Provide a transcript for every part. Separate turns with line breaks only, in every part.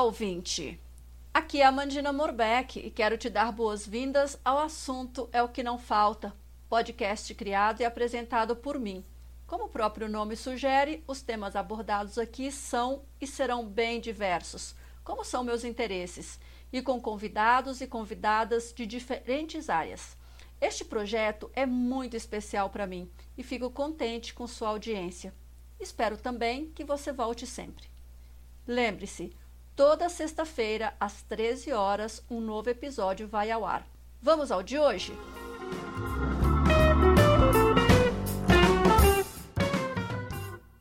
Ouvinte! Aqui é a Mandina Morbeck e quero te dar boas-vindas ao assunto É o que não falta, podcast criado e apresentado por mim. Como o próprio nome sugere, os temas abordados aqui são e serão bem diversos, como são meus interesses, e com convidados e convidadas de diferentes áreas. Este projeto é muito especial para mim e fico contente com sua audiência. Espero também que você volte sempre. Lembre-se, toda sexta-feira, às 13 horas, um novo episódio vai ao ar. Vamos ao de hoje?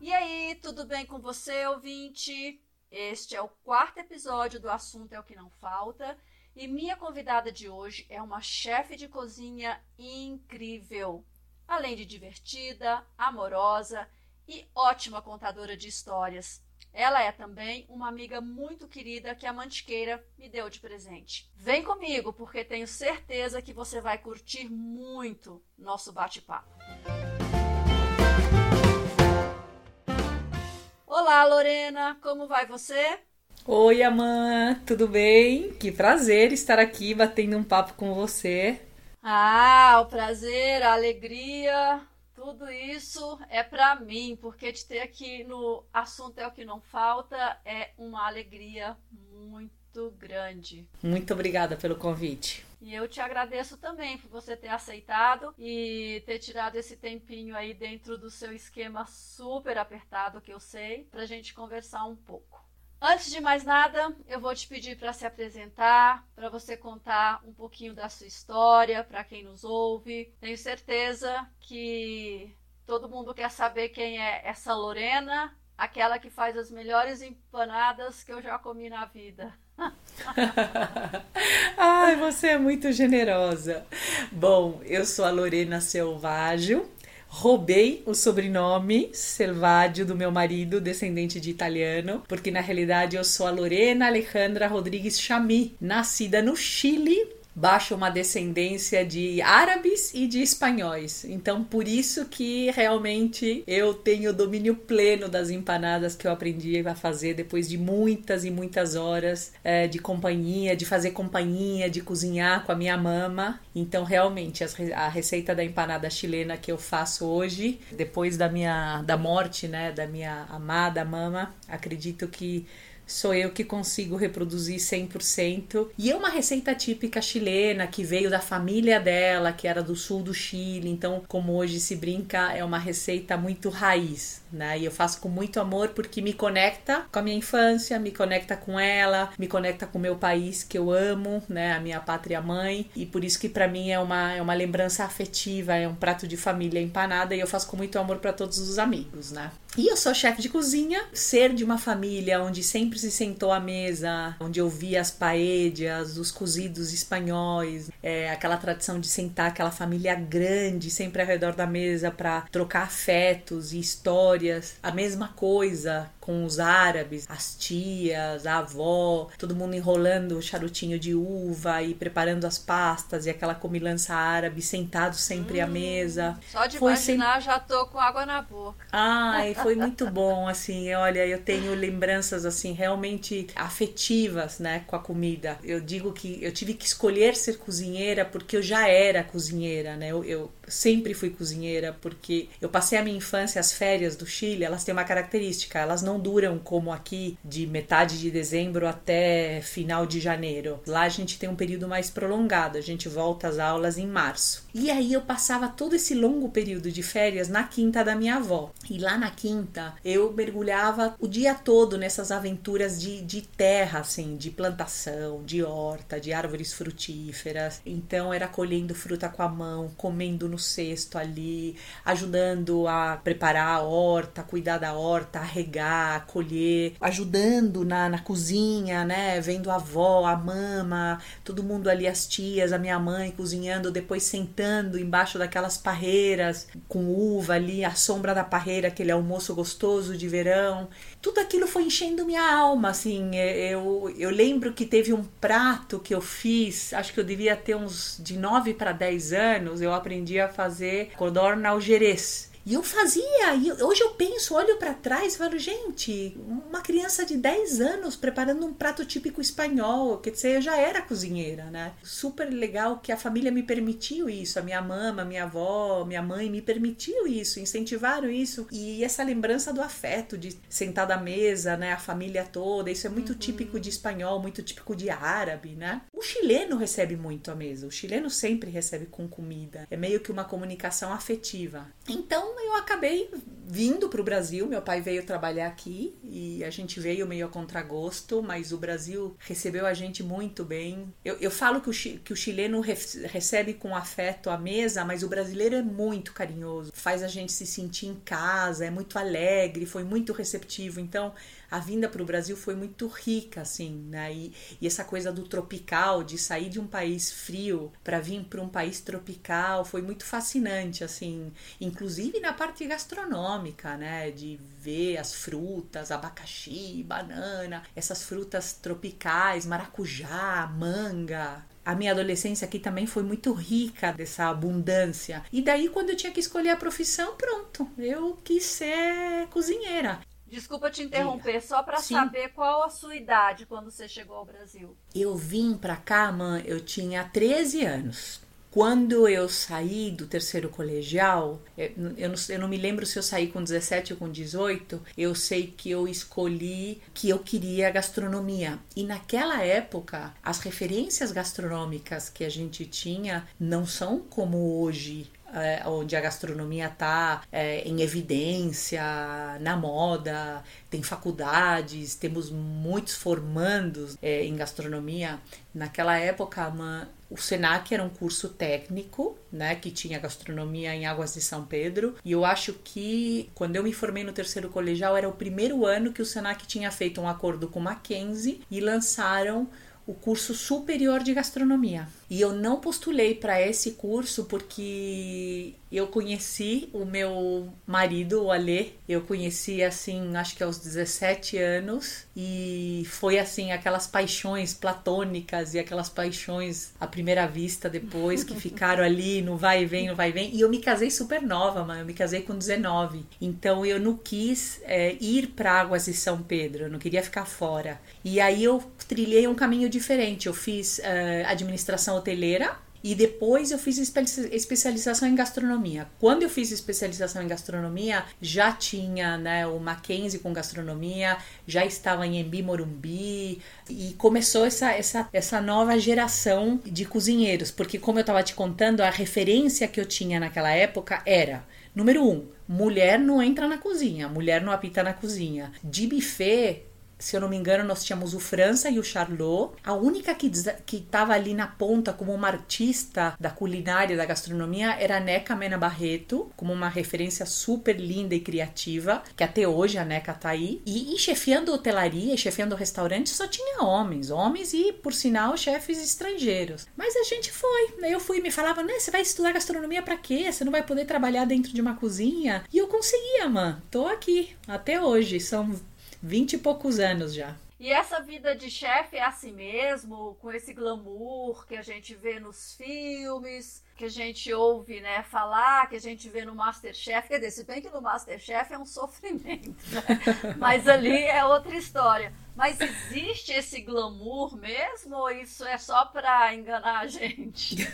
E aí, tudo bem com você, ouvinte? Este é o quarto episódio do Assunto é o que Não Falta. E minha convidada de hoje é uma chefe de cozinha incrível. Além de divertida, amorosa e ótima contadora de histórias. Ela é também uma amiga muito querida que a Mantiqueira me deu de presente. Vem comigo, porque tenho certeza que você vai curtir muito nosso bate-papo. Olá, Lorena, como vai você?
Oi, Amã, tudo bem? Que prazer estar aqui batendo um papo com você.
Ah, o prazer, a alegria tudo isso é para mim, porque te ter aqui no assunto é o que não falta é uma alegria muito grande.
Muito obrigada pelo convite.
E eu te agradeço também por você ter aceitado e ter tirado esse tempinho aí dentro do seu esquema super apertado que eu sei, para a gente conversar um pouco. Antes de mais nada, eu vou te pedir para se apresentar, para você contar um pouquinho da sua história para quem nos ouve. Tenho certeza que todo mundo quer saber quem é essa Lorena, aquela que faz as melhores empanadas que eu já comi na vida.
Ai, você é muito generosa. Bom, eu sou a Lorena Selvaggio, roubei o sobrenome Selvaggio do meu marido, descendente de italiano, porque na realidade eu sou a Lorena Alejandra Rodrigues Chami, nascida no Chile baixa uma descendência de árabes e de espanhóis. Então, por isso que realmente eu tenho domínio pleno das empanadas que eu aprendi a fazer depois de muitas e muitas horas é, de companhia, de fazer companhia, de cozinhar com a minha mama. Então, realmente, a receita da empanada chilena que eu faço hoje, depois da minha da morte, né, da minha amada mama, acredito que sou eu que consigo reproduzir 100%. E é uma receita típica chilena que veio da família dela, que era do sul do Chile. Então, como hoje se brinca, é uma receita muito raiz, né? E eu faço com muito amor porque me conecta com a minha infância, me conecta com ela, me conecta com o meu país que eu amo, né? A minha pátria mãe. E por isso que para mim é uma, é uma lembrança afetiva, é um prato de família empanada e eu faço com muito amor para todos os amigos, né? E eu sou chefe de cozinha, ser de uma família onde sempre sempre se sentou à mesa, onde eu via as paedias, os cozidos espanhóis, é, aquela tradição de sentar aquela família grande sempre ao redor da mesa para trocar afetos e histórias. A mesma coisa com os árabes, as tias, a avó, todo mundo enrolando o charutinho de uva e preparando as pastas e aquela comilança árabe, sentado sempre hum, à mesa.
Só de foi imaginar sem... já tô com água na boca.
Ai, foi muito bom, assim, olha, eu tenho lembranças, assim, realmente afetivas, né, com a comida. Eu digo que eu tive que escolher ser cozinheira porque eu já era cozinheira, né, eu, eu sempre fui cozinheira porque eu passei a minha infância, as férias do Chile, elas têm uma característica, elas não duram como aqui de metade de dezembro até final de janeiro. Lá a gente tem um período mais prolongado, a gente volta às aulas em março. E aí eu passava todo esse longo período de férias na quinta da minha avó. E lá na quinta eu mergulhava o dia todo nessas aventuras de, de terra, assim, de plantação, de horta, de árvores frutíferas. Então era colhendo fruta com a mão, comendo no cesto ali, ajudando a preparar a horta, cuidar da horta, a regar colher, ajudando na, na cozinha, né? Vendo a avó, a mama, todo mundo ali, as tias, a minha mãe cozinhando, depois sentando embaixo daquelas parreiras com uva ali, a sombra da parreira, aquele almoço gostoso de verão. Tudo aquilo foi enchendo minha alma, assim. É, eu, eu lembro que teve um prato que eu fiz, acho que eu devia ter uns de 9 para 10 anos, eu aprendi a fazer codorna jerez E eu fazia, e hoje eu penso, olho para trás e falo, gente, uma criança de 10 anos preparando um prato típico espanhol, quer dizer, eu já era cozinheira, né? Super legal que a família me permitiu isso, a minha mama, minha avó, minha mãe me permitiu isso, incentivaram isso. E essa lembrança do afeto, de sentar à mesa, né, a família toda, isso é muito uhum. típico de espanhol, muito típico de árabe, né? O chileno recebe muito a mesa, o chileno sempre recebe com comida, é meio que uma comunicação afetiva. Então eu acabei vindo para o Brasil, meu pai veio trabalhar aqui e a gente veio meio a contragosto, mas o Brasil recebeu a gente muito bem. Eu, eu falo que o, que o chileno recebe com afeto a mesa, mas o brasileiro é muito carinhoso, faz a gente se sentir em casa, é muito alegre, foi muito receptivo. Então, a vinda para o Brasil foi muito rica, assim, né? E, e, essa coisa do tropical, de sair de um país frio para vir para um país tropical, foi muito fascinante, assim, inclusive na parte gastronômica, né? De ver as frutas, abacaxi, banana, essas frutas tropicais, maracujá, manga, a minha adolescência aqui também foi muito rica dessa abundância. E daí, quando eu tinha que escolher a profissão, pronto, eu quis ser cozinheira.
Desculpa te interromper, só para saber qual a sua idade quando você chegou ao Brasil.
Eu vim para cá, mãe, eu tinha 13 anos. Quando eu saí do terceiro colegial, eu não, eu não, me lembro se eu saí com 17 ou com 18, eu sei que eu escolhi que eu queria gastronomia. E naquela época, as referências gastronômicas que a gente tinha não são como hoje é, onde a gastronomia está é, em evidência, na moda, tem faculdades, temos muitos formandos é, em gastronomia. Naquela época, uma, o Senac era um curso técnico, né, que tinha gastronomia em Águas de São Pedro, e eu acho que quando eu me formei no terceiro colegial era o primeiro ano que o Senac tinha feito um acordo com Mackenzie e lançaram o curso superior de gastronomia. E eu não postulei para esse curso porque eu conheci o meu marido, o Alê. Eu conheci assim, acho que aos 17 anos. E foi assim, aquelas paixões platônicas e aquelas paixões à primeira vista depois que ficaram ali no vai e vem, no vai e vem. E eu me casei super nova, mano. Eu me casei com 19. Então eu não quis é, ir para Águas de São Pedro. Eu não queria ficar fora. E aí eu trilhei um caminho diferente. Eu fiz uh, administração hoteleira e depois eu fiz especialização em gastronomia. Quando eu fiz especialização em gastronomia, já tinha né, o Mackenzie com gastronomia, já estava em Embi Morumbi e começou essa, essa, essa nova geração de cozinheiros. Porque, como eu estava te contando, a referência que eu tinha naquela época era: número um, mulher não entra na cozinha, mulher não apita na cozinha. De buffet, se eu não me engano, nós tínhamos o França e o Charlot. A única que estava ali na ponta como uma artista da culinária, da gastronomia, era a Neca Mena Barreto, como uma referência super linda e criativa, que até hoje a Neca tá aí. E, e chefiando hotelaria chefiando restaurante só tinha homens, homens e, por sinal, chefes estrangeiros. Mas a gente foi. Eu fui e me falava, né, você vai estudar gastronomia para quê? Você não vai poder trabalhar dentro de uma cozinha? E eu conseguia, mano. Tô aqui até hoje. São vinte e poucos anos já.
E essa vida de chefe é assim mesmo, com esse glamour que a gente vê nos filmes, que a gente ouve né, falar, que a gente vê no Masterchef. Quer dizer, se bem que no Masterchef é um sofrimento, né? mas ali é outra história. Mas existe esse glamour mesmo ou isso é só para enganar a gente?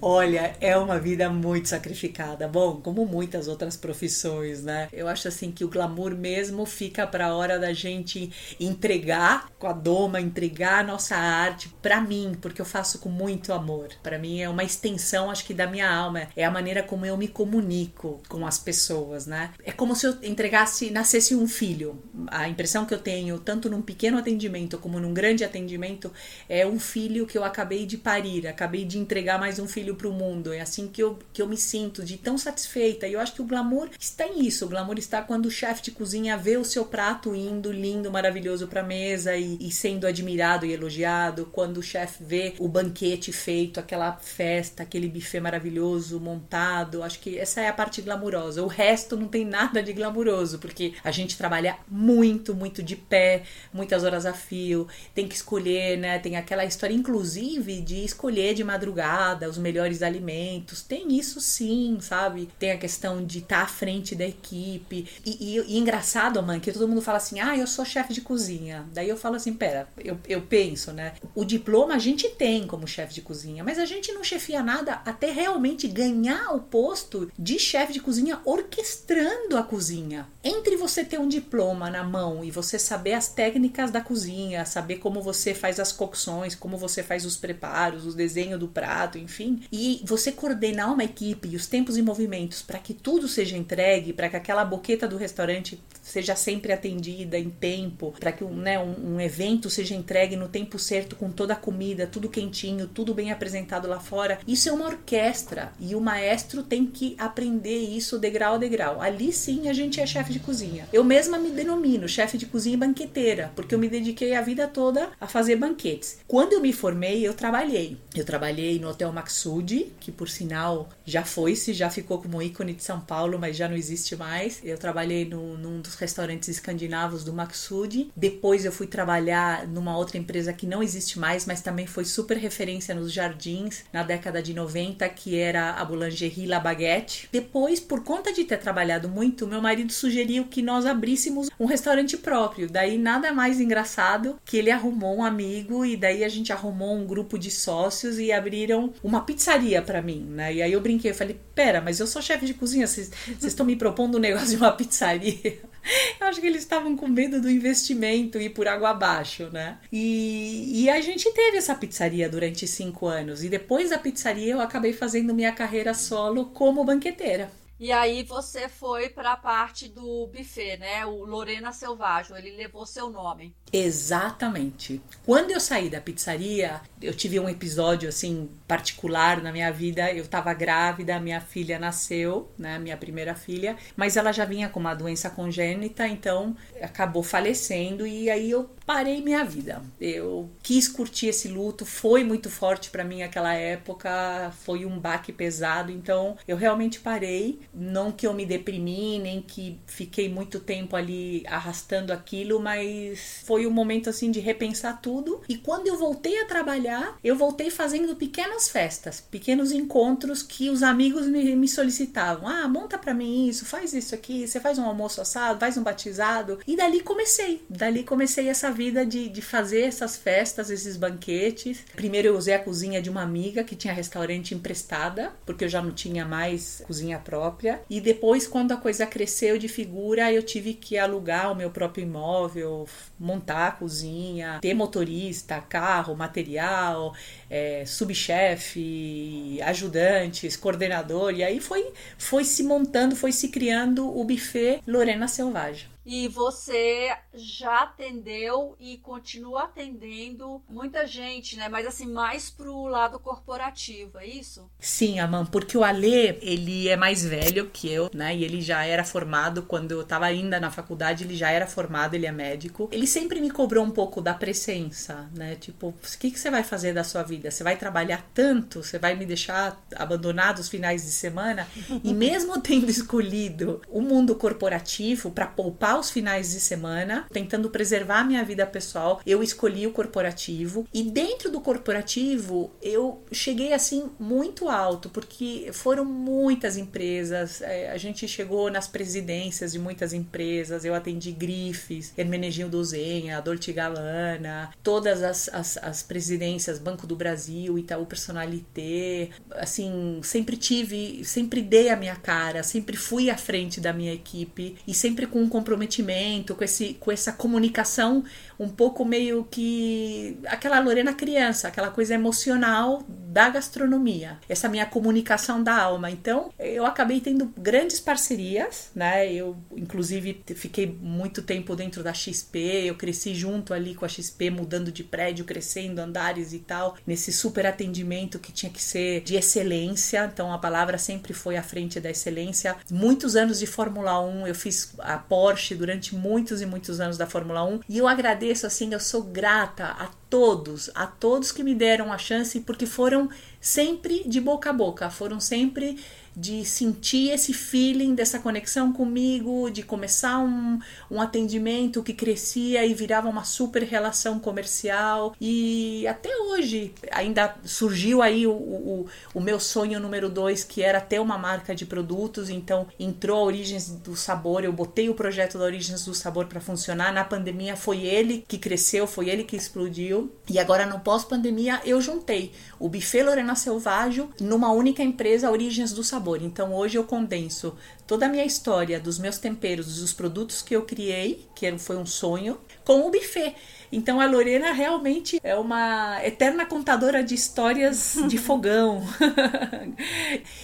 Olha, é uma vida muito sacrificada. Bom, como muitas outras profissões, né? Eu acho assim que o glamour mesmo fica para a hora da gente entregar com a doma, entregar a nossa arte para mim, porque eu faço com muito amor. Para mim é uma extensão, acho que da minha alma, é a maneira como eu me comunico com as pessoas, né? É como se eu entregasse, nascesse um filho a impressão que eu tenho, tanto num pequeno atendimento como num grande atendimento, é um filho que eu acabei de parir, acabei de entregar mais um filho para o mundo. É assim que eu, que eu me sinto, de tão satisfeita. E eu acho que o glamour está nisso. O glamour está quando o chefe de cozinha vê o seu prato indo lindo, maravilhoso para a mesa e, e sendo admirado e elogiado. Quando o chefe vê o banquete feito, aquela festa, aquele buffet maravilhoso montado. Acho que essa é a parte glamurosa. O resto não tem nada de glamuroso, porque a gente trabalha muito muito, muito de pé, muitas horas a fio, tem que escolher, né? Tem aquela história, inclusive, de escolher de madrugada os melhores alimentos. Tem isso sim, sabe? Tem a questão de estar tá à frente da equipe. E, e, e engraçado, mãe, que todo mundo fala assim: ah, eu sou chefe de cozinha. Daí eu falo assim: pera, eu, eu penso, né? O diploma a gente tem como chefe de cozinha, mas a gente não chefia nada até realmente ganhar o posto de chefe de cozinha orquestrando a cozinha. Entre você ter um diploma na mão e você saber as técnicas da cozinha, saber como você faz as cocções, como você faz os preparos, o desenho do prato, enfim, e você coordenar uma equipe e os tempos e movimentos para que tudo seja entregue, para que aquela boqueta do restaurante seja sempre atendida em tempo, para que né, um, um, evento seja entregue no tempo certo, com toda a comida, tudo quentinho, tudo bem apresentado lá fora. Isso é uma orquestra e o maestro tem que aprender isso degrau a degrau. Ali sim a gente é chefe de cozinha. Eu mesma me denomino chefe de cozinha e banqueteira, porque eu me dediquei a vida toda a fazer banquetes. Quando eu me formei, eu trabalhei. Eu trabalhei no Hotel Maxud, que por sinal já foi-se, já ficou como ícone de São Paulo, mas já não existe mais. Eu trabalhei no, num dos restaurantes escandinavos do Maxud. Depois eu fui trabalhar numa outra empresa que não existe mais, mas também foi super referência nos jardins na década de 90, que era a Boulangerie La Baguette. Depois, por conta de ter trabalhado muito, meu marido sugeriu que nós abríssemos um restaurante próprio. Daí nada mais engraçado que ele arrumou um amigo e daí a gente arrumou um grupo de sócios e abriram uma pizzaria para mim, né? E aí eu brinquei, eu falei: "Pera, mas eu sou chefe de cozinha, vocês estão me propondo um negócio de uma pizzaria?" Eu acho que eles estavam com medo do investimento ir por água abaixo, né? E, e a gente teve essa pizzaria durante cinco anos. E depois da pizzaria eu acabei fazendo minha carreira solo como banqueteira.
E aí você foi para a parte do buffet, né? O Lorena Selvagem, ele levou seu nome.
Exatamente. Quando eu saí da pizzaria, eu tive um episódio assim particular na minha vida. Eu estava grávida, minha filha nasceu, né, minha primeira filha, mas ela já vinha com uma doença congênita, então acabou falecendo e aí eu parei minha vida. Eu quis curtir esse luto, foi muito forte para mim aquela época, foi um baque pesado, então eu realmente parei, não que eu me deprimi, nem que fiquei muito tempo ali arrastando aquilo, mas foi um momento assim de repensar tudo. E quando eu voltei a trabalhar, eu voltei fazendo pequenas festas, pequenos encontros que os amigos me, me solicitavam. Ah, monta para mim isso, faz isso aqui, você faz um almoço assado, faz um batizado. E dali comecei, dali comecei essa vida de, de fazer essas festas, esses banquetes. Primeiro eu usei a cozinha de uma amiga que tinha restaurante emprestada, porque eu já não tinha mais cozinha própria. E depois, quando a coisa cresceu de figura, eu tive que alugar o meu próprio imóvel, montar a cozinha, ter motorista, carro, material, é, subchefe, ajudantes, coordenador. E aí foi, foi se montando, foi se criando o buffet Lorena Selvagem.
E você já atendeu e continua atendendo muita gente, né? Mas assim, mais pro lado corporativo, é isso?
Sim, Aman, porque o Alê, ele é mais velho que eu, né? E ele já era formado quando eu tava ainda na faculdade, ele já era formado, ele é médico. Ele sempre me cobrou um pouco da presença, né? Tipo, o que, que você vai fazer da sua vida? Você vai trabalhar tanto? Você vai me deixar abandonado os finais de semana? e mesmo tendo escolhido o mundo corporativo para poupar os finais de semana, tentando preservar minha vida pessoal. Eu escolhi o corporativo e dentro do corporativo eu cheguei assim muito alto, porque foram muitas empresas. É, a gente chegou nas presidências de muitas empresas. Eu atendi Grifes, Hermenegildo Dozenha, Dolce Gabbana, todas as, as, as presidências, Banco do Brasil, Itaú Personalité. Assim, sempre tive, sempre dei a minha cara, sempre fui à frente da minha equipe e sempre com um compromisso comprometimento, com, esse, com essa comunicação um pouco meio que aquela Lorena criança, aquela coisa emocional da gastronomia, essa minha comunicação da alma. Então, eu acabei tendo grandes parcerias, né? Eu, inclusive, fiquei muito tempo dentro da XP, eu cresci junto ali com a XP, mudando de prédio, crescendo, andares e tal, nesse super atendimento que tinha que ser de excelência. Então, a palavra sempre foi à frente da excelência. Muitos anos de Fórmula 1, eu fiz a Porsche durante muitos e muitos anos da Fórmula 1 e eu agradeço agradeço assim, eu sou grata a todos, a todos que me deram a chance, porque foram sempre de boca a boca, foram sempre de sentir esse feeling dessa conexão comigo, de começar um, um atendimento que crescia e virava uma super relação comercial. E até hoje ainda surgiu aí o, o, o meu sonho número dois, que era ter uma marca de produtos. Então entrou a Origens do Sabor, eu botei o projeto da Origens do Sabor para funcionar. Na pandemia foi ele que cresceu, foi ele que explodiu. E agora no pós-pandemia eu juntei o Buffet Lorena Selvagem numa única empresa, Origens do Sabor. Então hoje eu condenso toda a minha história dos meus temperos, dos produtos que eu criei, que foi um sonho, com o buffet. Então a Lorena realmente é uma eterna contadora de histórias de fogão.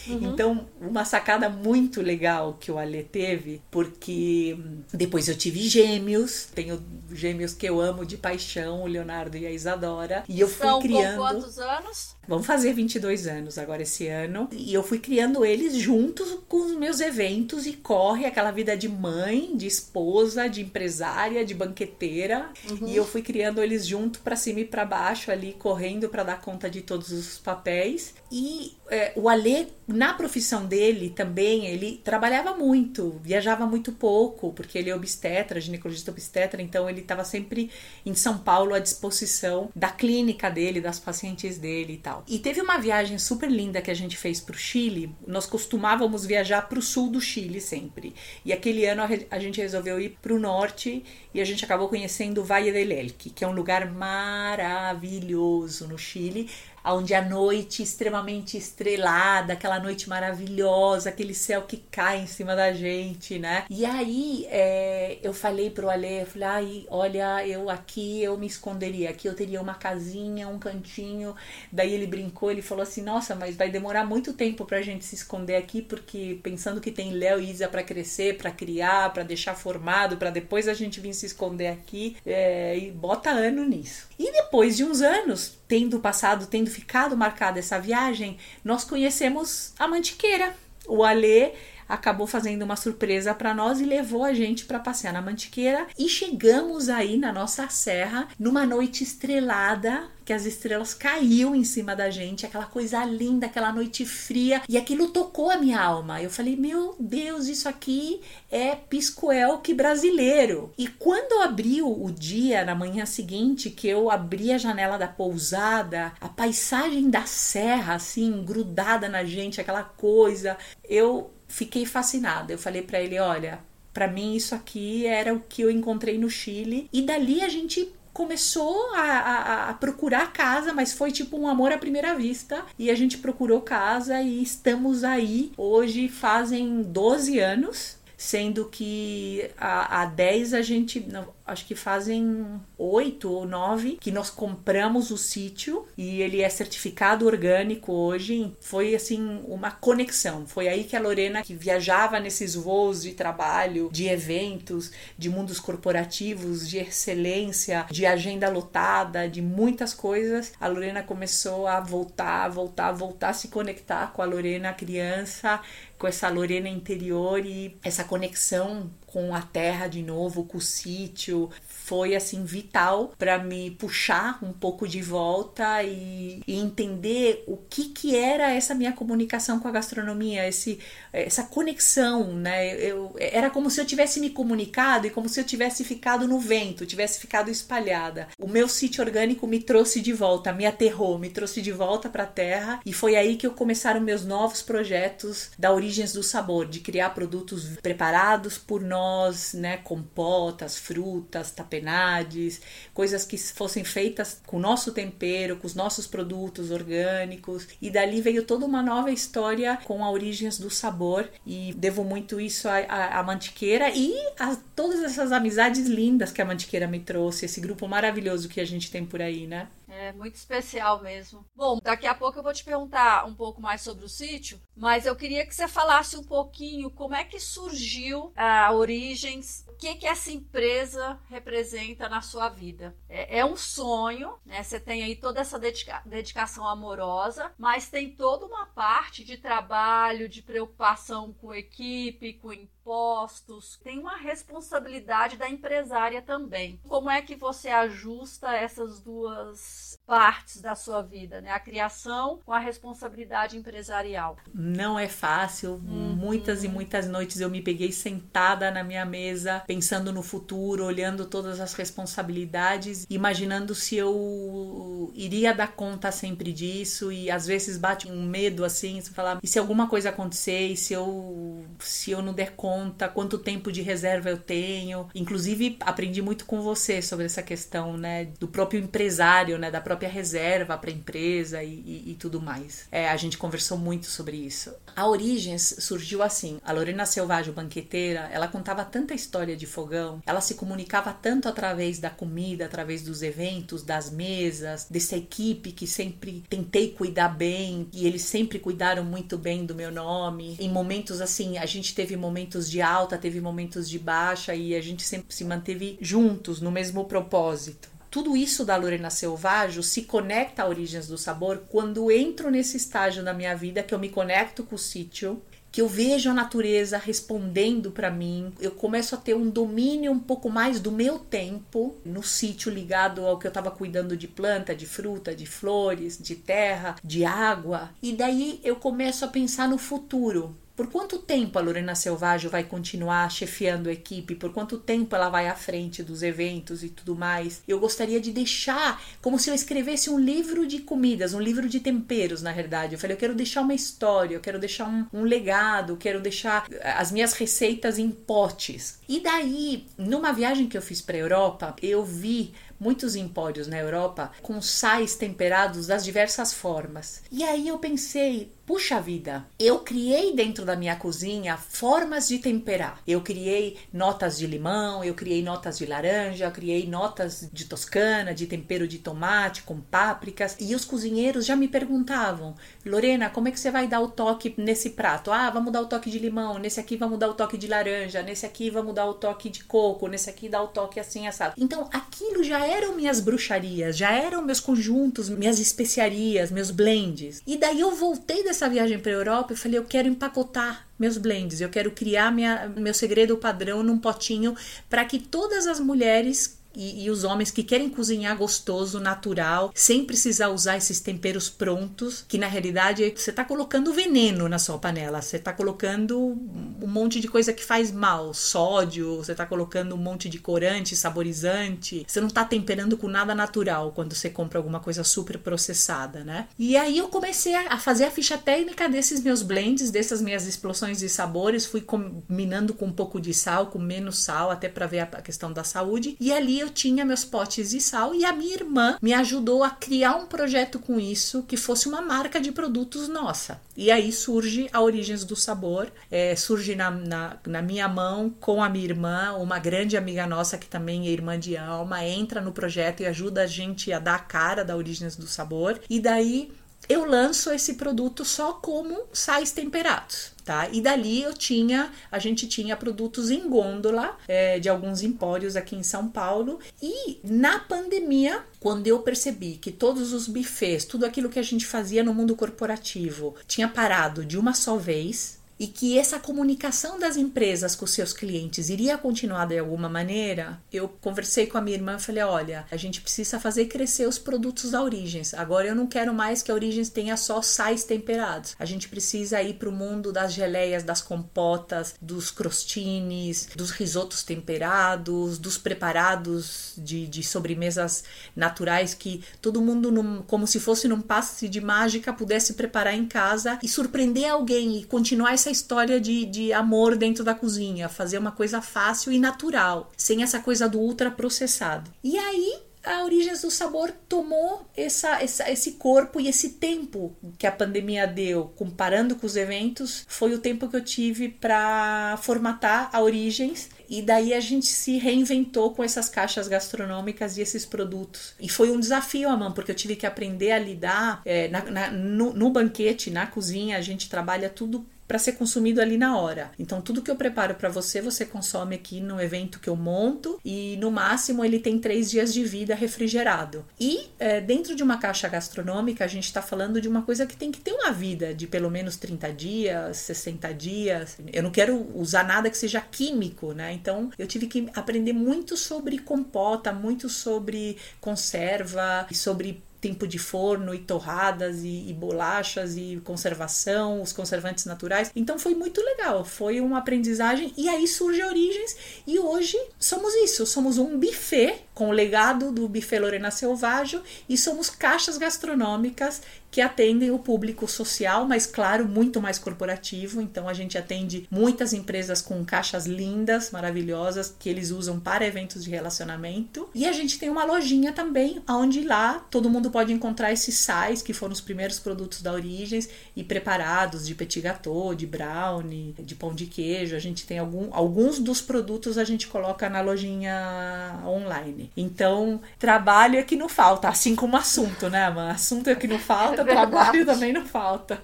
uhum. Então, uma sacada muito legal que o Ale teve, porque depois eu tive gêmeos, tenho gêmeos que eu amo de paixão, o Leonardo e a Isadora, e eu fui
São
criando.
Com quantos anos?
Vão fazer 22 anos agora esse ano. E eu fui criando eles juntos com os meus eventos e corre aquela vida de mãe, de esposa, de empresária, de banqueteira. Uhum. E eu fui criando eles junto para cima e para baixo ali, correndo para dar conta de todos os papéis. E é, o Alê, na profissão dele também, ele trabalhava muito, viajava muito pouco, porque ele é obstetra, ginecologista obstetra, então ele estava sempre em São Paulo à disposição da clínica dele, das pacientes dele e tal. E teve uma viagem super linda que a gente fez para o Chile. Nós costumávamos viajar para o sul do Chile sempre. E aquele ano a gente resolveu ir para o norte e a gente acabou conhecendo o Valle del Que é um lugar maravilhoso no Chile onde a noite extremamente estrelada, aquela noite maravilhosa, aquele céu que cai em cima da gente, né? E aí é, eu falei pro Ale, eu falei, ai, olha, eu aqui eu me esconderia, aqui eu teria uma casinha, um cantinho. Daí ele brincou, ele falou assim, nossa, mas vai demorar muito tempo pra gente se esconder aqui, porque pensando que tem Léo e Isa pra crescer, pra criar, pra deixar formado, pra depois a gente vir se esconder aqui, é, e bota ano nisso. E depois de uns anos, tendo passado, tendo ficado marcada essa viagem, nós conhecemos a Mantiqueira. O Alê acabou fazendo uma surpresa para nós e levou a gente para passear na Mantiqueira e chegamos aí na nossa serra numa noite estrelada que as estrelas caíam em cima da gente, aquela coisa linda, aquela noite fria, e aquilo tocou a minha alma. Eu falei: "Meu Deus, isso aqui é piscoel que brasileiro". E quando abriu o dia na manhã seguinte, que eu abri a janela da pousada, a paisagem da serra assim, grudada na gente, aquela coisa, eu fiquei fascinada. Eu falei para ele: olha, para mim isso aqui era o que eu encontrei no Chile. E dali a gente começou a, a, a, procurar casa, mas foi tipo um amor à primeira vista. E a gente procurou casa e estamos aí. Hoje fazem 12 anos, sendo que há, há 10 a gente. Acho que fazem oito ou nove que nós compramos o sítio e ele é certificado orgânico hoje. Foi assim uma conexão. Foi aí que a Lorena, que viajava nesses voos de trabalho, de eventos, de mundos corporativos, de excelência, de agenda lotada, de muitas coisas, a Lorena começou a voltar, voltar, voltar a se conectar com a Lorena criança, com essa Lorena interior e essa conexão com a terra de novo, com o sítio, foi assim vital para me puxar um pouco de volta e, e, entender o que que era essa minha comunicação com a gastronomia, esse essa conexão, né? Eu, era como se eu tivesse me comunicado e como se eu tivesse ficado no vento, tivesse ficado espalhada. O meu sítio orgânico me trouxe de volta, me aterrou, me trouxe de volta para a terra e foi aí que eu começaram meus novos projetos da Origens do Sabor, de criar produtos preparados por nós, né? Compotas, frutas, tapetes penades, coisas que fossem feitas com o nosso tempero, com os nossos produtos orgânicos. E dali veio toda uma nova história com a Origens do Sabor. E devo muito isso à, à, à Mantiqueira e a todas essas amizades lindas que a Mantiqueira me trouxe, esse grupo maravilhoso que a gente tem por aí, né?
É muito especial mesmo. Bom, daqui a pouco eu vou te perguntar um pouco mais sobre o sítio, mas eu queria que você falasse um pouquinho como é que surgiu a Origens, o que que essa empresa representa na sua vida. É, é um sonho, né? Você tem aí toda essa dedica dedicação amorosa, mas tem toda uma parte de trabalho, de preocupação com equipe, com impostos, tem uma responsabilidade da empresária também. Como é que você ajusta essas duas partes da sua vida, né? A criação com a responsabilidade empresarial.
Não é fácil. Uhum. Muitas e muitas noites eu me peguei sentada na minha mesa, pensando no futuro, olhando todas as responsabilidades, imaginando se eu iria dar conta sempre disso e às vezes bate um medo assim, você falar, e se alguma coisa acontecer, e se eu se eu não der conta, quanto tempo de reserva eu tenho? Inclusive aprendi muito com você sobre essa questão, né, do próprio empresário, né, da própria própria reserva para a empresa e, e, e, tudo mais. É, a gente conversou muito sobre isso. A Origens surgiu assim. A Lorena Selvagem, banqueteira, ela contava tanta história de fogão, ela se comunicava tanto através da comida, através dos eventos, das mesas, dessa equipe que sempre tentei cuidar bem e eles sempre cuidaram muito bem do meu nome. Em momentos assim, a gente teve momentos de alta, teve momentos de baixa e a gente sempre se manteve juntos no mesmo propósito tudo isso da Lorena Selvaggio se conecta a Origens do Sabor quando entro nesse estágio da minha vida que eu me conecto com o sítio, que eu vejo a natureza respondendo para mim, eu começo a ter um domínio um pouco mais do meu tempo no sítio ligado ao que eu estava cuidando de planta, de fruta, de flores, de terra, de água, e daí eu começo a pensar no futuro. Por quanto tempo a Lorena Selvagem vai continuar chefiando a equipe? Por quanto tempo ela vai à frente dos eventos e tudo mais? Eu gostaria de deixar como se eu escrevesse um livro de comidas, um livro de temperos, na verdade. Eu falei, eu quero deixar uma história, eu quero deixar um, um legado, quero deixar as minhas receitas em potes. E daí, numa viagem que eu fiz para a Europa, eu vi muitos empórios na Europa com sais temperados das diversas formas. E aí eu pensei, puxa vida, eu criei dentro da minha cozinha formas de temperar. Eu criei notas de limão, eu criei notas de laranja, eu criei notas de toscana, de tempero de tomate com pápricas. E os cozinheiros já me perguntavam, Lorena, como é que você vai dar o toque nesse prato? Ah, vamos dar o toque de limão, nesse aqui vamos dar o toque de laranja, nesse aqui vamos dar o toque de coco, nesse aqui dá o toque assim assado. Então aquilo já eram minhas bruxarias, já eram meus conjuntos, minhas especiarias, meus blends. E daí eu voltei dessa viagem para Europa e falei, eu quero empacotar meus blends, eu quero criar minha, meu segredo padrão num potinho para que todas as mulheres e, e, os homens que querem cozinhar gostoso, natural, sem precisar usar esses temperos prontos, que na realidade você está colocando veneno na sua panela, você está colocando um monte de coisa que faz mal, sódio, você está colocando um monte de corante, saborizante, você não está temperando com nada natural quando você compra alguma coisa super processada, né? E aí eu comecei a fazer a ficha técnica desses meus blends, dessas minhas explosões de sabores, fui combinando com um pouco de sal, com menos sal, até para ver a questão da saúde, e ali eu eu tinha meus potes de sal e a minha irmã me ajudou a criar um projeto com isso que fosse uma marca de produtos nossa. E aí surge a Origens do Sabor, é, surge na, na, na, minha mão com a minha irmã, uma grande amiga nossa que também é irmã de alma, entra no projeto e ajuda a gente a dar a cara da Origens do Sabor. E daí eu lanço esse produto só como sais temperados. Tá? E dali eu tinha, a gente tinha produtos em gôndola é, de alguns empórios aqui em São Paulo. E na pandemia, quando eu percebi que todos os bufês, tudo aquilo que a gente fazia no mundo corporativo, tinha parado de uma só vez, e que essa comunicação das empresas com seus clientes iria continuar de alguma maneira, eu conversei com a minha irmã e falei: olha, a gente precisa fazer crescer os produtos da Origens. Agora eu não quero mais que a Origens tenha só sais temperados. A gente precisa ir para o mundo das geleias, das compotas, dos crostines, dos risotos temperados, dos preparados de, de sobremesas naturais que todo mundo, num, como se fosse num passe de mágica, pudesse preparar em casa e surpreender alguém e continuar essa história de, de amor dentro da cozinha, fazer uma coisa fácil e natural, sem essa coisa do ultra processado. E aí a Origens do Sabor tomou essa, essa, esse corpo e esse tempo que a pandemia deu, comparando com os eventos, foi o tempo que eu tive para formatar a Origens e daí a gente se reinventou com essas caixas gastronômicas e esses produtos. E foi um desafio, Amã, porque eu tive que aprender a lidar é, na, na, no, no banquete, na cozinha, a gente trabalha tudo para ser consumido ali na hora. Então tudo que eu preparo para você, você consome aqui no evento que eu monto e no máximo ele tem três dias de vida refrigerado. E é, dentro de uma caixa gastronômica a gente está falando de uma coisa que tem que ter uma vida de pelo menos 30 dias, 60 dias. Eu não quero usar nada que seja químico, né? Então eu tive que aprender muito sobre compota, muito sobre conserva, sobre tempo de forno e torradas e, e, bolachas e conservação, os conservantes naturais. Então foi muito legal, foi uma aprendizagem e aí surge a Origens e hoje somos isso, somos um buffet com o legado do buffet Lorena Selvagem e somos caixas gastronômicas que atendem o público social, mas claro, muito mais corporativo. Então a gente atende muitas empresas com caixas lindas, maravilhosas, que eles usam para eventos de relacionamento. E a gente tem uma lojinha também, onde lá todo mundo pode encontrar esses sais que foram os primeiros produtos da Origens e preparados de petit gâteau, de brownie, de pão de queijo. A gente tem algum, alguns dos produtos a gente coloca na lojinha online. Então, trabalho é que não falta, assim como assunto, né, mano? Assunto é que não falta, trabalho também não falta.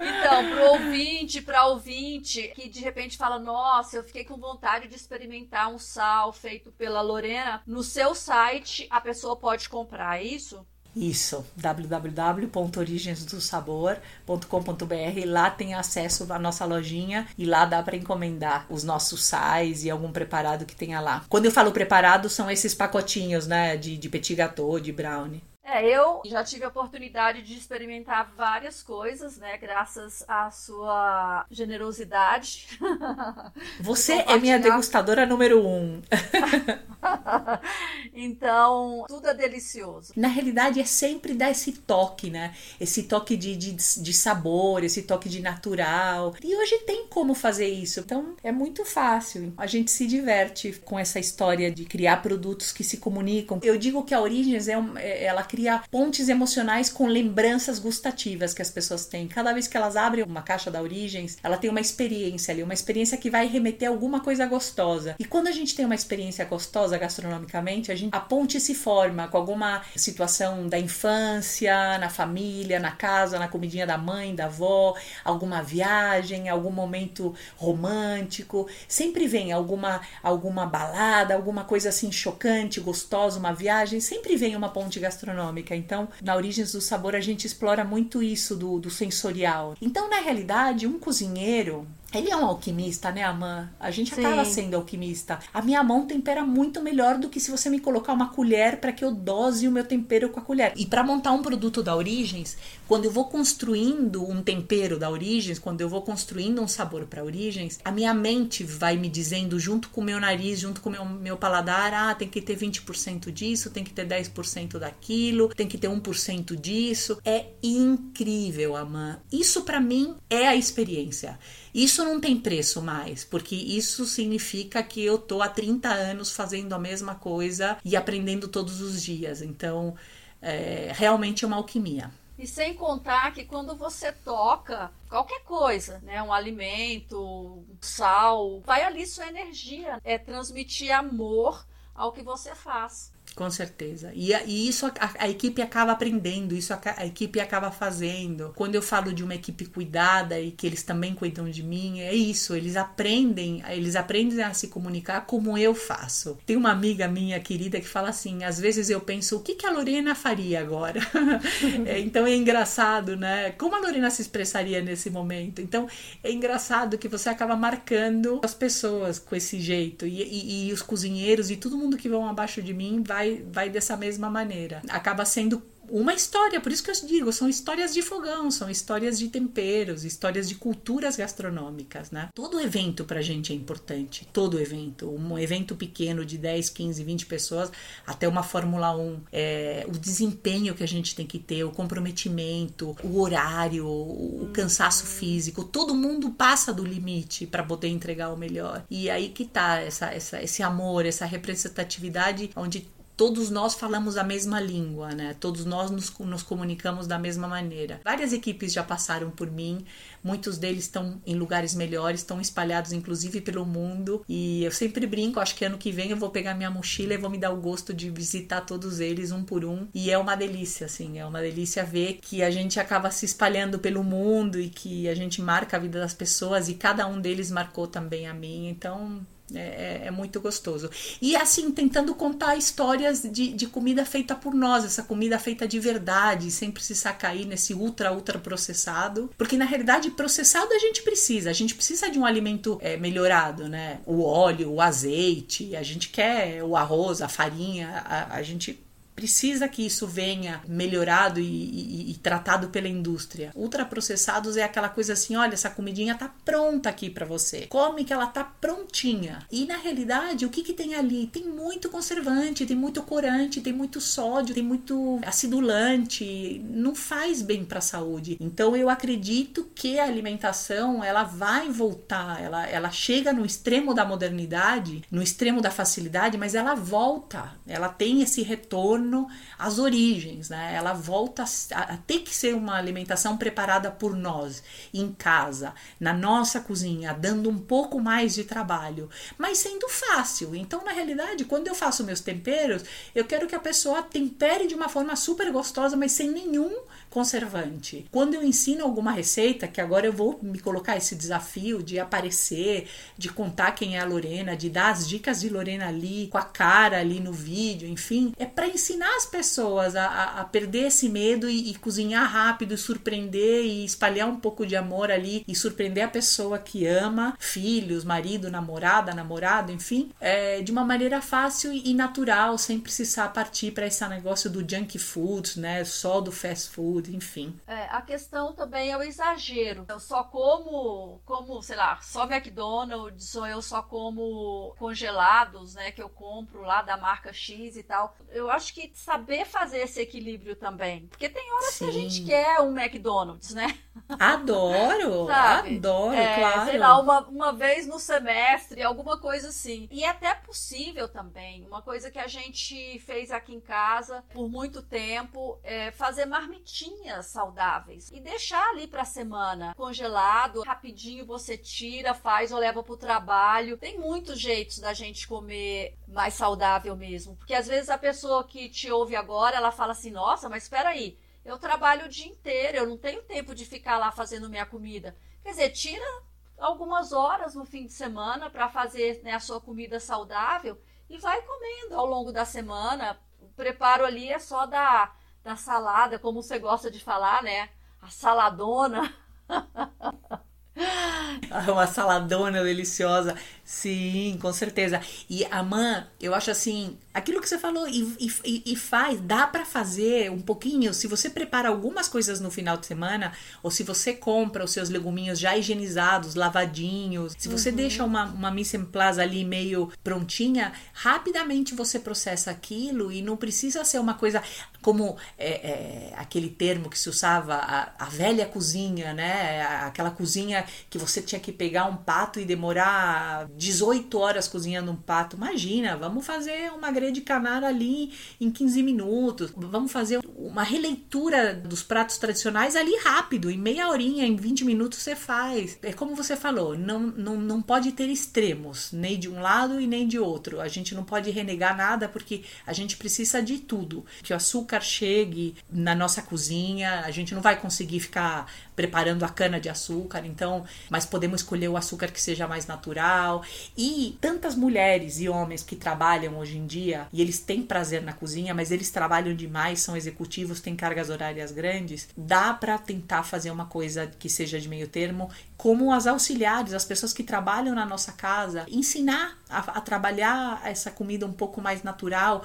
Então, pro ouvinte, pra ouvinte que de repente fala: Nossa, eu fiquei com vontade de experimentar um sal feito pela Lorena, no seu site a pessoa pode comprar, é isso?
Isso, www.origensdosabor.com.br. Lá tem acesso à nossa lojinha e lá dá para encomendar os nossos sais e algum preparado que tenha lá. Quando eu falo preparado, são esses pacotinhos, né, de, de petit gâteau, de brownie.
É, eu já tive a oportunidade de experimentar várias coisas, né? Graças à sua generosidade.
Você é minha degustadora número um.
então, tudo é delicioso.
Na realidade, é sempre dar esse toque, né? Esse toque de, de, de sabor, esse toque de natural. E hoje tem como fazer isso. Então, é muito fácil. A gente se diverte com essa história de criar produtos que se comunicam. Eu digo que a Origens é, um, é ela cria pontes emocionais com lembranças gustativas que as pessoas têm. Cada vez que elas abrem uma caixa da Origens, ela tem uma experiência ali, uma experiência que vai remeter a alguma coisa gostosa. E quando a gente tem uma experiência gostosa gastronomicamente, a, gente, a ponte se forma com alguma situação da infância, na família, na casa, na comidinha da mãe, da avó, alguma viagem, algum momento romântico. Sempre vem alguma alguma balada, alguma coisa assim chocante, gostosa, uma viagem, sempre vem uma ponte gastronômica gastronômica. Então, na Origens do Sabor, a gente explora muito isso do, do sensorial. Então, na realidade, um cozinheiro ele é um alquimista, né, Amã? A gente Sim. acaba sendo alquimista. A minha mão tempera muito melhor do que se você me colocar uma colher para que eu dose o meu tempero com a colher. E para montar um produto da Origens, quando eu vou construindo um tempero da Origens, quando eu vou construindo um sabor para Origens, a minha mente vai me dizendo, junto com o meu nariz, junto com o meu, meu paladar, ah, tem que ter 20% disso, tem que ter 10% daquilo, tem que ter 1% disso. É incrível, Amã. Isso para mim é a experiência. Isso não tem preço mais, porque isso significa que eu tô há 30 anos fazendo a mesma coisa e aprendendo todos os dias. Então, é, realmente é uma alquimia.
E sem contar que quando você toca qualquer coisa, né, um alimento, um sal, vai ali sua energia, é transmitir amor ao que você faz.
Com certeza. E, e isso a, a, equipe acaba aprendendo, isso a, a, equipe acaba fazendo. Quando eu falo de uma equipe cuidada e que eles também cuidam de mim, é isso. Eles aprendem, eles aprendem a se comunicar como eu faço. Tem uma amiga minha querida que fala assim: às vezes eu penso, o que, que a Lorena faria agora? é, então é engraçado, né? Como a Lorena se expressaria nesse momento? Então é engraçado que você acaba marcando as pessoas com esse jeito. E, e, e os cozinheiros e todo mundo que vão abaixo de mim vai vai, vai dessa mesma maneira. Acaba sendo uma história, por isso que eu digo, são histórias de fogão, são histórias de temperos, histórias de culturas gastronômicas, né? Todo evento pra gente é importante, todo evento, um evento pequeno de 10, 15, 20 pessoas, até uma Fórmula 1, é, o desempenho que a gente tem que ter, o comprometimento, o horário, o cansaço físico, todo mundo passa do limite para poder entregar o melhor. E aí que tá essa, essa, esse amor, essa representatividade onde todos nós falamos a mesma língua, né? Todos nós nos, nos, comunicamos da mesma maneira. Várias equipes já passaram por mim, muitos deles estão em lugares melhores, estão espalhados inclusive pelo mundo. E eu sempre brinco, acho que ano que vem eu vou pegar minha mochila e vou me dar o gosto de visitar todos eles um por um. E é uma delícia, assim, é uma delícia ver que a gente acaba se espalhando pelo mundo e que a gente marca a vida das pessoas e cada um deles marcou também a mim. Então, é, é, é, muito gostoso. E assim, tentando contar histórias de, de comida feita por nós, essa comida feita de verdade, sem precisar cair nesse ultra, ultra processado. Porque na realidade, processado a gente precisa. A gente precisa de um alimento é, melhorado, né? O óleo, o azeite, a gente quer o arroz, a farinha, a, a gente precisa que isso venha melhorado e, e, e, tratado pela indústria. Ultraprocessados é aquela coisa assim, olha, essa comidinha tá pronta aqui para você. Come que ela tá prontinha. E na realidade, o que que tem ali? Tem muito conservante, tem muito corante, tem muito sódio, tem muito acidulante. Não faz bem para a saúde. Então eu acredito que a alimentação, ela vai voltar, ela ela chega no extremo da modernidade, no extremo da facilidade, mas ela volta. Ela tem esse retorno retorno às origens, né? Ela volta a, a ter que ser uma alimentação preparada por nós, em casa, na nossa cozinha, dando um pouco mais de trabalho, mas sendo fácil. Então, na realidade, quando eu faço meus temperos, eu quero que a pessoa tempere de uma forma super gostosa, mas sem nenhum conservante. Quando eu ensino alguma receita, que agora eu vou me colocar esse desafio de aparecer, de contar quem é a Lorena, de dar as dicas de Lorena ali, com a cara ali no vídeo, enfim, é para ensinar as pessoas a, a, a perder esse medo e, e, cozinhar rápido, surpreender e espalhar um pouco de amor ali e surpreender a pessoa que ama, filhos, marido, namorada, namorado, enfim, é, de uma maneira fácil e natural, sem precisar partir para esse negócio do junk food, né, só do fast food enfim.
É, a questão também é o exagero. Eu só como, como, sei lá, só McDonald's ou eu só como congelados, né, que eu compro lá da marca X e tal. Eu acho que saber fazer esse equilíbrio também. Porque tem horas Sim. que a gente quer um McDonald's, né?
Adoro! adoro, é, claro.
Sei lá, uma, uma vez no semestre, alguma coisa assim. E é até possível também. Uma coisa que a gente fez aqui em casa por muito tempo é fazer marmitinha latinhas saudáveis e deixar ali para semana congelado, rapidinho você tira, faz ou leva para o trabalho. Tem muitos jeitos da gente comer mais saudável mesmo, porque às vezes a pessoa que te ouve agora, ela fala assim: "Nossa, mas espera aí, eu trabalho o dia inteiro, eu não tenho tempo de ficar lá fazendo minha comida". Quer dizer, tira algumas horas no fim de semana para fazer né, a sua comida saudável e vai comendo ao longo da semana. O preparo ali é só da da salada, como você gosta de falar, né? A saladona.
Uma saladona deliciosa. Sim, com certeza. E a mãe, eu acho assim, aquilo que você falou e, e, e faz, dá para fazer um pouquinho. Se você prepara algumas coisas no final de semana, ou se você compra os seus leguminhos já higienizados, lavadinhos, se você uhum. deixa uma, uma mise en place ali meio prontinha, rapidamente você processa aquilo e não precisa ser uma coisa como é, é, aquele termo que se usava, a, a velha cozinha, né? Aquela cozinha que você tinha que pegar um pato e demorar 18 horas cozinhando um pato. Imagina, vamos fazer uma grelha de canar ali em 15 minutos. Vamos fazer uma releitura dos pratos tradicionais ali rápido, em meia horinha, em 20 minutos você faz. É como você falou, não, não, não pode ter extremos, nem de um lado e nem de outro. A gente não pode renegar nada porque a gente precisa de tudo. Que o açúcar chegue na nossa cozinha, a gente não vai conseguir ficar preparando a cana de açúcar, então, mas podemos escolher o açúcar que seja mais natural. E tantas mulheres e homens que trabalham hoje em dia e eles têm prazer na cozinha, mas eles trabalham demais, são executivos, têm cargas horárias grandes, dá para tentar fazer uma coisa que seja de meio termo, como as auxiliares, as pessoas que trabalham na nossa casa, ensinar a, a trabalhar essa comida um pouco mais natural,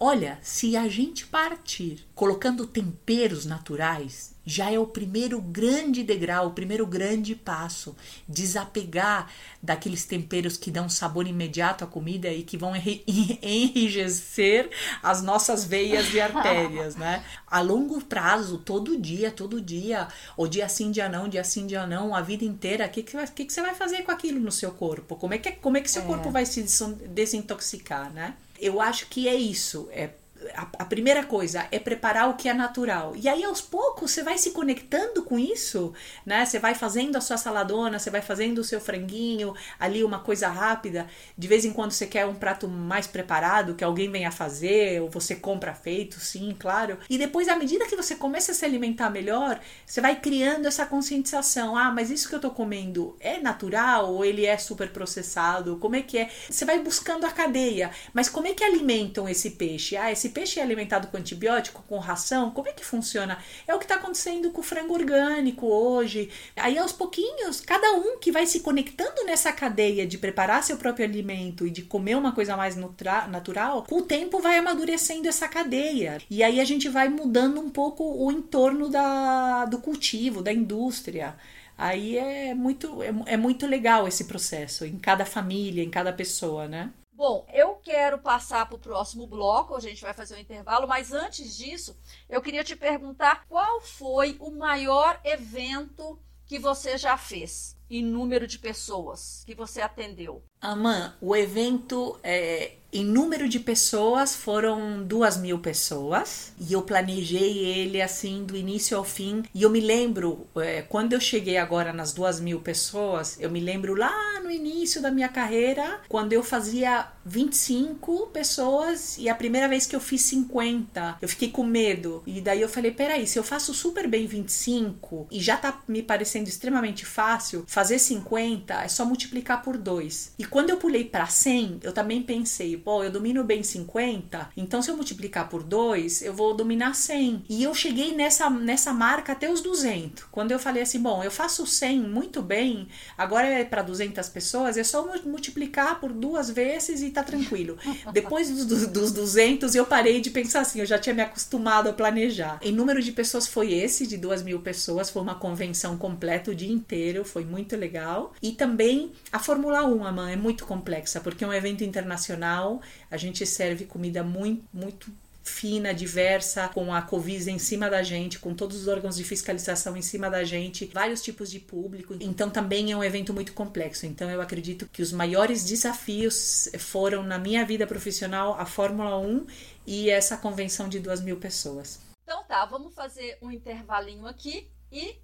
Olha, se a gente partir colocando temperos naturais, já é o primeiro grande degrau, o primeiro grande passo. Desapegar daqueles temperos que dão sabor imediato à comida e que vão enrijecer as nossas veias e artérias, né? A longo prazo, todo dia, todo dia, ou dia sim, dia não, dia sim, dia não, a vida inteira, o que, que, que, que você vai fazer com aquilo no seu corpo? Como é que, como é que seu é. corpo vai se desintoxicar, né? Eu acho que é isso, é a, a, primeira coisa é preparar o que é natural. E aí, aos poucos, você vai se conectando com isso, né? Você vai fazendo a sua saladona, você vai fazendo o seu franguinho, ali uma coisa rápida. De vez em quando você quer um prato mais preparado, que alguém venha fazer, ou você compra feito, sim, claro. E depois, à medida que você começa a se alimentar melhor, você vai criando essa conscientização. Ah, mas isso que eu tô comendo é natural ou ele é super processado? Como é que é? Você vai buscando a cadeia. Mas como é que alimentam esse peixe? Ah, esse peixe é alimentado com antibiótico, com ração? Como é que funciona? É o que está acontecendo com o frango orgânico hoje. Aí, aos pouquinhos, cada um que vai se conectando nessa cadeia de preparar seu próprio alimento e de comer uma coisa mais natural, com o tempo vai amadurecendo essa cadeia. E aí a gente vai mudando um pouco o entorno da, do cultivo, da indústria. Aí é muito, é, é muito legal esse processo, em cada família, em cada pessoa, né?
Bom, eu quero passar para o próximo bloco, a gente vai fazer um intervalo, mas antes disso, eu queria te perguntar qual foi o maior evento que você já fez em número de pessoas que você atendeu?
Amã, o evento é, em número de pessoas foram duas mil pessoas e eu planejei ele assim do início ao fim. E eu me lembro, é, quando eu cheguei agora nas duas mil pessoas, eu me lembro lá no início da minha carreira, quando eu fazia 25 pessoas e a primeira vez que eu fiz 50, eu fiquei com medo. E daí eu falei: peraí, se eu faço super bem 25 e já tá me parecendo extremamente fácil, fazer 50 é só multiplicar por dois. E quando eu pulei para 100, eu também pensei: pô, eu domino bem 50, então se eu multiplicar por 2, eu vou dominar 100. E eu cheguei nessa, nessa marca até os 200. Quando eu falei assim, bom, eu faço 100 muito bem, agora é para 200 pessoas, é só multiplicar por duas vezes e tá tranquilo. Depois dos, dos 200, eu parei de pensar assim, eu já tinha me acostumado a planejar. Em número de pessoas foi esse, de 2 mil pessoas, foi uma convenção completa o dia inteiro, foi muito legal. E também a Fórmula 1, Aman, é muito complexa, porque é um evento internacional a gente serve comida muito, muito fina, diversa, com a Covisa em cima da gente, com todos os órgãos de fiscalização em cima da gente, vários tipos de público. Então também é um evento muito complexo. Então eu acredito que os maiores desafios foram na minha vida profissional a Fórmula 1 e essa convenção de duas mil pessoas.
Então tá, vamos fazer um intervalinho aqui e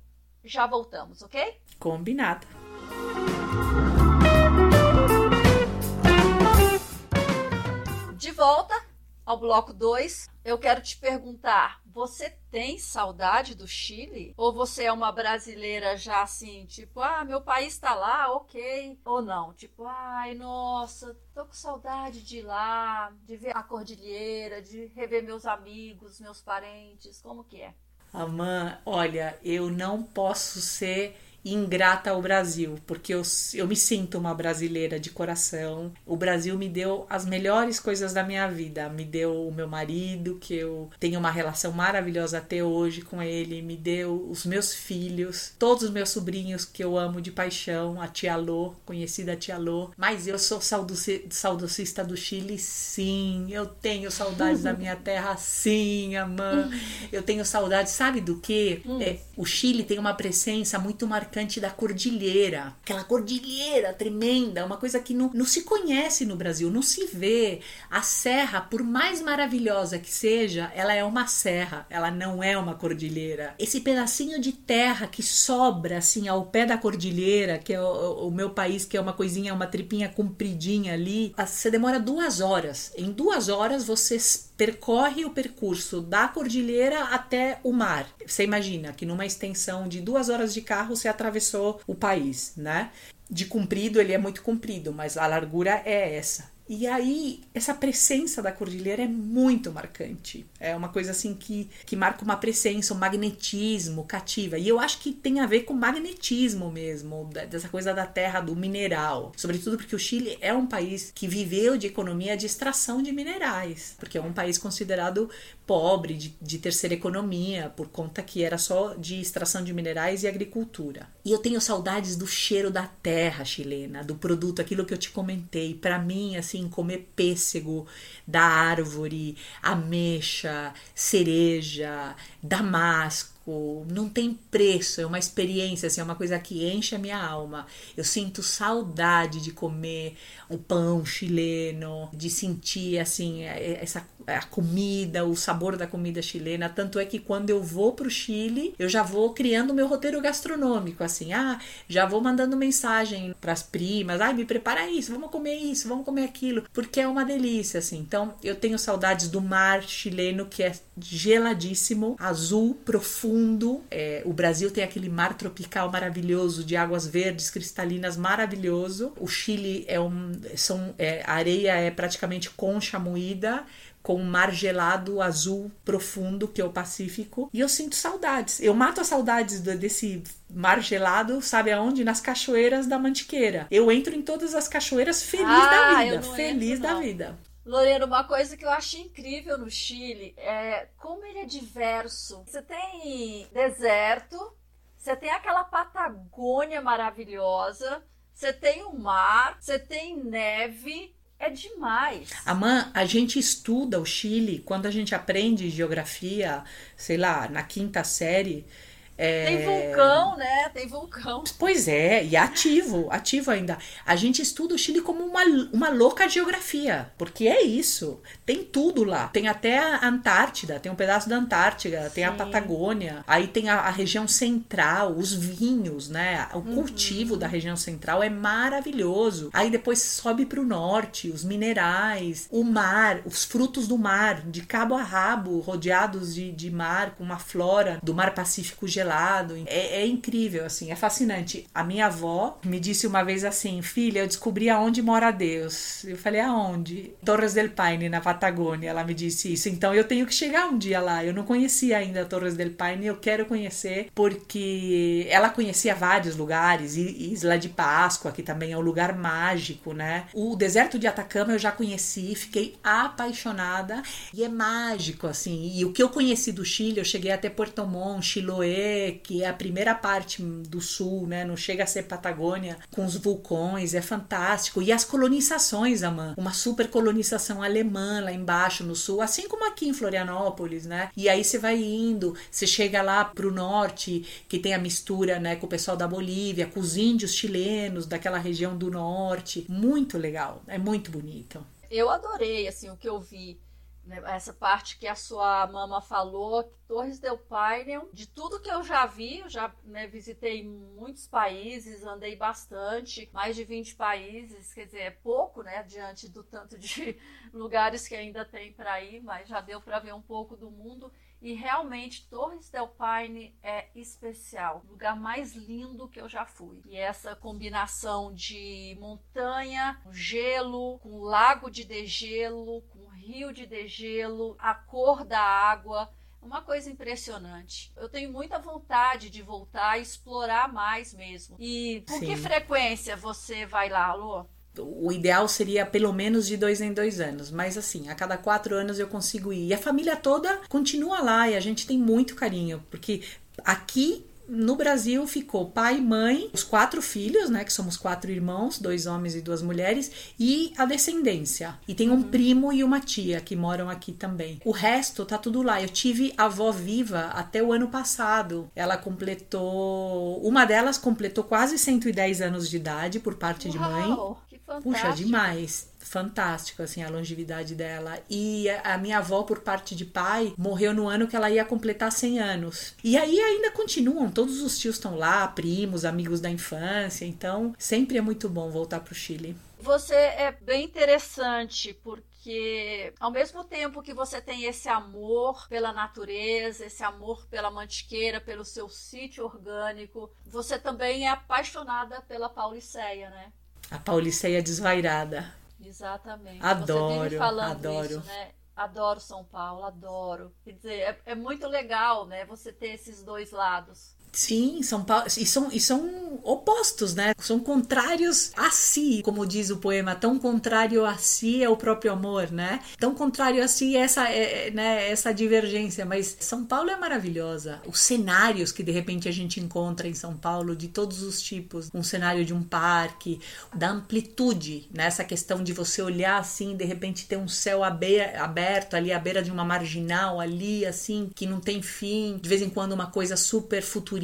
já voltamos, ok?
Combinado.
Volta ao bloco 2, eu quero te perguntar: você tem saudade do Chile? Ou você é uma brasileira já assim, tipo, ah, meu país tá lá, ok? Ou não? Tipo, ai, nossa, tô com saudade de ir lá, de ver a cordilheira, de rever meus amigos, meus parentes, como que é?
Amã, olha, eu não posso ser ingrata ao Brasil, porque eu, eu me sinto uma brasileira de coração. O Brasil me deu as melhores coisas da minha vida. Me deu o meu marido, que eu tenho uma relação maravilhosa até hoje com ele, me deu os meus filhos, todos os meus sobrinhos que eu amo de paixão, a tia Lô, conhecida tia Lô. Mas eu sou saudosista do Chile, sim. Eu tenho saudades da minha terra, sim, amã. Eu tenho saudades, sabe do que? Hum. É, o Chile tem uma presença muito marcante marcante da cordilheira. Aquela cordilheira tremenda, uma coisa que não, não se conhece no Brasil, não se vê. A serra, por mais maravilhosa que seja, ela é uma serra, ela não é uma cordilheira. Esse pedacinho de terra que sobra assim ao pé da cordilheira, que é o, o meu país, que é uma coisinha, uma tripinha compridinha ali, você demora duas horas. Em duas horas você percorre o percurso da cordilheira até o mar. Você imagina que numa extensão de duas horas de carro você atravessou o país, né? De comprido, ele é muito comprido, mas a largura é essa. E aí, essa presença da cordilheira é muito marcante. É uma coisa assim que, que marca uma presença, um magnetismo, cativa. E eu acho que tem a ver com magnetismo mesmo, dessa coisa da terra, do mineral. Sobretudo porque o Chile é um país que viveu de economia de extração de minerais, porque é um país considerado pobre, de, de terceira economia, por conta que era só de extração de minerais e agricultura. E eu tenho saudades do cheiro da terra chilena, do produto, aquilo que eu te comentei. Para mim, assim, comer pêssego da árvore, ameixa, cereja, damasco, não tem preço, é uma experiência, assim, é uma coisa que enche a minha alma. Eu sinto saudade de comer o pão chileno, de sentir assim essa a comida, o sabor da comida chilena. Tanto é que quando eu vou para o Chile, eu já vou criando meu roteiro gastronômico, assim, ah, já vou mandando mensagem para as primas, ah, me prepara isso, vamos comer isso, vamos comer aquilo, porque é uma delícia, assim. Então, eu tenho saudades do mar chileno que é geladíssimo, azul, profundo. É, o Brasil tem aquele mar tropical maravilhoso de águas verdes cristalinas, maravilhoso. O Chile é um, são, é, a areia é praticamente concha moída com um mar gelado azul profundo que é o Pacífico e eu sinto saudades. Eu mato as saudades desse mar gelado, sabe aonde? Nas cachoeiras da Mantiqueira. Eu entro em todas as cachoeiras feliz ah, da vida, feliz entro, da vida.
Lorena, uma coisa que eu acho incrível no Chile é como ele é diverso. Você tem deserto, você tem aquela Patagônia maravilhosa, você tem o mar, você tem neve, é demais.
Amã, a gente estuda o Chile quando a gente aprende geografia, sei lá, na quinta série.
É... Tem vulcão, né? Tem vulcão.
Pois é, e ativo, ativo ainda. A gente estuda o Chile como uma, uma louca geografia, porque é isso. Tem tudo lá. Tem até a Antártida, tem um pedaço da Antártida, tem Sim. a Patagônia, aí tem a, a, região central, os vinhos, né? O uhum. cultivo da região central é maravilhoso. Aí depois sobe para o norte, os minerais, o mar, os frutos do mar, de cabo a rabo, rodeados de, de mar, com uma flora do mar Pacífico gelado gelado. É, é, incrível, assim, é fascinante. A minha avó me disse uma vez assim: Filha, eu descobri aonde mora Deus. Eu falei: Aonde? Torres del Paine, na Patagônia. Ela me disse isso. Então eu tenho que chegar um dia lá. Eu não conhecia ainda Torres del Paine, eu quero conhecer, porque ela conhecia vários lugares, Isla de Páscoa, que também é um lugar mágico, né? O deserto de Atacama eu já conheci, fiquei apaixonada e é mágico, assim. E o que eu conheci do Chile, eu cheguei até Porto Montt, Chiloé, que é a primeira parte do sul, né? Não chega a ser Patagônia, com os vulcões, é fantástico. E as colonizações, Amã, uma super colonização alemã lá embaixo no sul, assim como aqui em Florianópolis, né? E aí você vai indo, você chega lá pro norte, que tem a mistura, né, com o pessoal da Bolívia, com os índios chilenos daquela região do norte. Muito legal, é muito bonito.
Eu adorei, assim, o que eu vi essa parte que a sua mama falou, Torres del Paine, de tudo que eu já vi, eu já né, visitei muitos países, andei bastante, mais de 20 países, quer dizer, é pouco, né, diante do tanto de lugares que ainda tem para ir, mas já deu para ver um pouco do mundo. E realmente Torres del Paine é especial, o lugar mais lindo que eu já fui. E essa combinação de montanha, gelo, com lago de degelo, rio de degelo, a cor da água, uma coisa impressionante. Eu tenho muita vontade de voltar e explorar mais mesmo. E por Sim. que frequência você vai lá, Alô?
o ideal seria pelo menos de dois em dois anos, mas assim, a cada quatro anos eu consigo ir. E a família toda continua lá e a gente tem muito carinho, porque aqui no Brasil ficou pai, mãe, os quatro filhos, né, que somos quatro irmãos, dois homens e duas mulheres, e a descendência. E tem um uhum. primo e uma tia que moram aqui também. O resto tá tudo lá. Eu tive avó viva até o ano passado. Ela completou, uma delas completou quase 110 anos de idade por parte Uau, de mãe. Fantástico. Puxa, demais fantástico, assim, a longevidade dela. E a minha avó, por parte de pai, morreu no ano que ela ia completar 100 anos. E aí ainda continuam, todos os tios estão lá, primos, amigos da infância, então sempre é muito bom voltar para o Chile.
Você é bem interessante, porque ao mesmo tempo que você tem esse amor pela natureza, esse amor pela mantiqueira, pelo seu sítio orgânico, você também é apaixonada pela Pauliceia, né?
A Pauliceia desvairada.
Exatamente.
Adoro, adoro. Isso,
né? Adoro São Paulo, adoro. Quer dizer, é, é muito legal, né? Você ter esses dois lados.
Sim, são, e são, e são opostos, né? São contrários a si, como diz o poema, tão contrário a si é o próprio amor, né? Tão contrário a si é essa, é, é, né, essa divergência, mas São Paulo é maravilhosa. Os cenários que de repente a gente encontra em São Paulo, de todos os tipos, um cenário de um parque, da amplitude, né? Essa questão de você olhar assim, de repente ter um céu aberto ali à beira de uma marginal, ali assim, que não tem fim. De vez em quando uma coisa super futurista,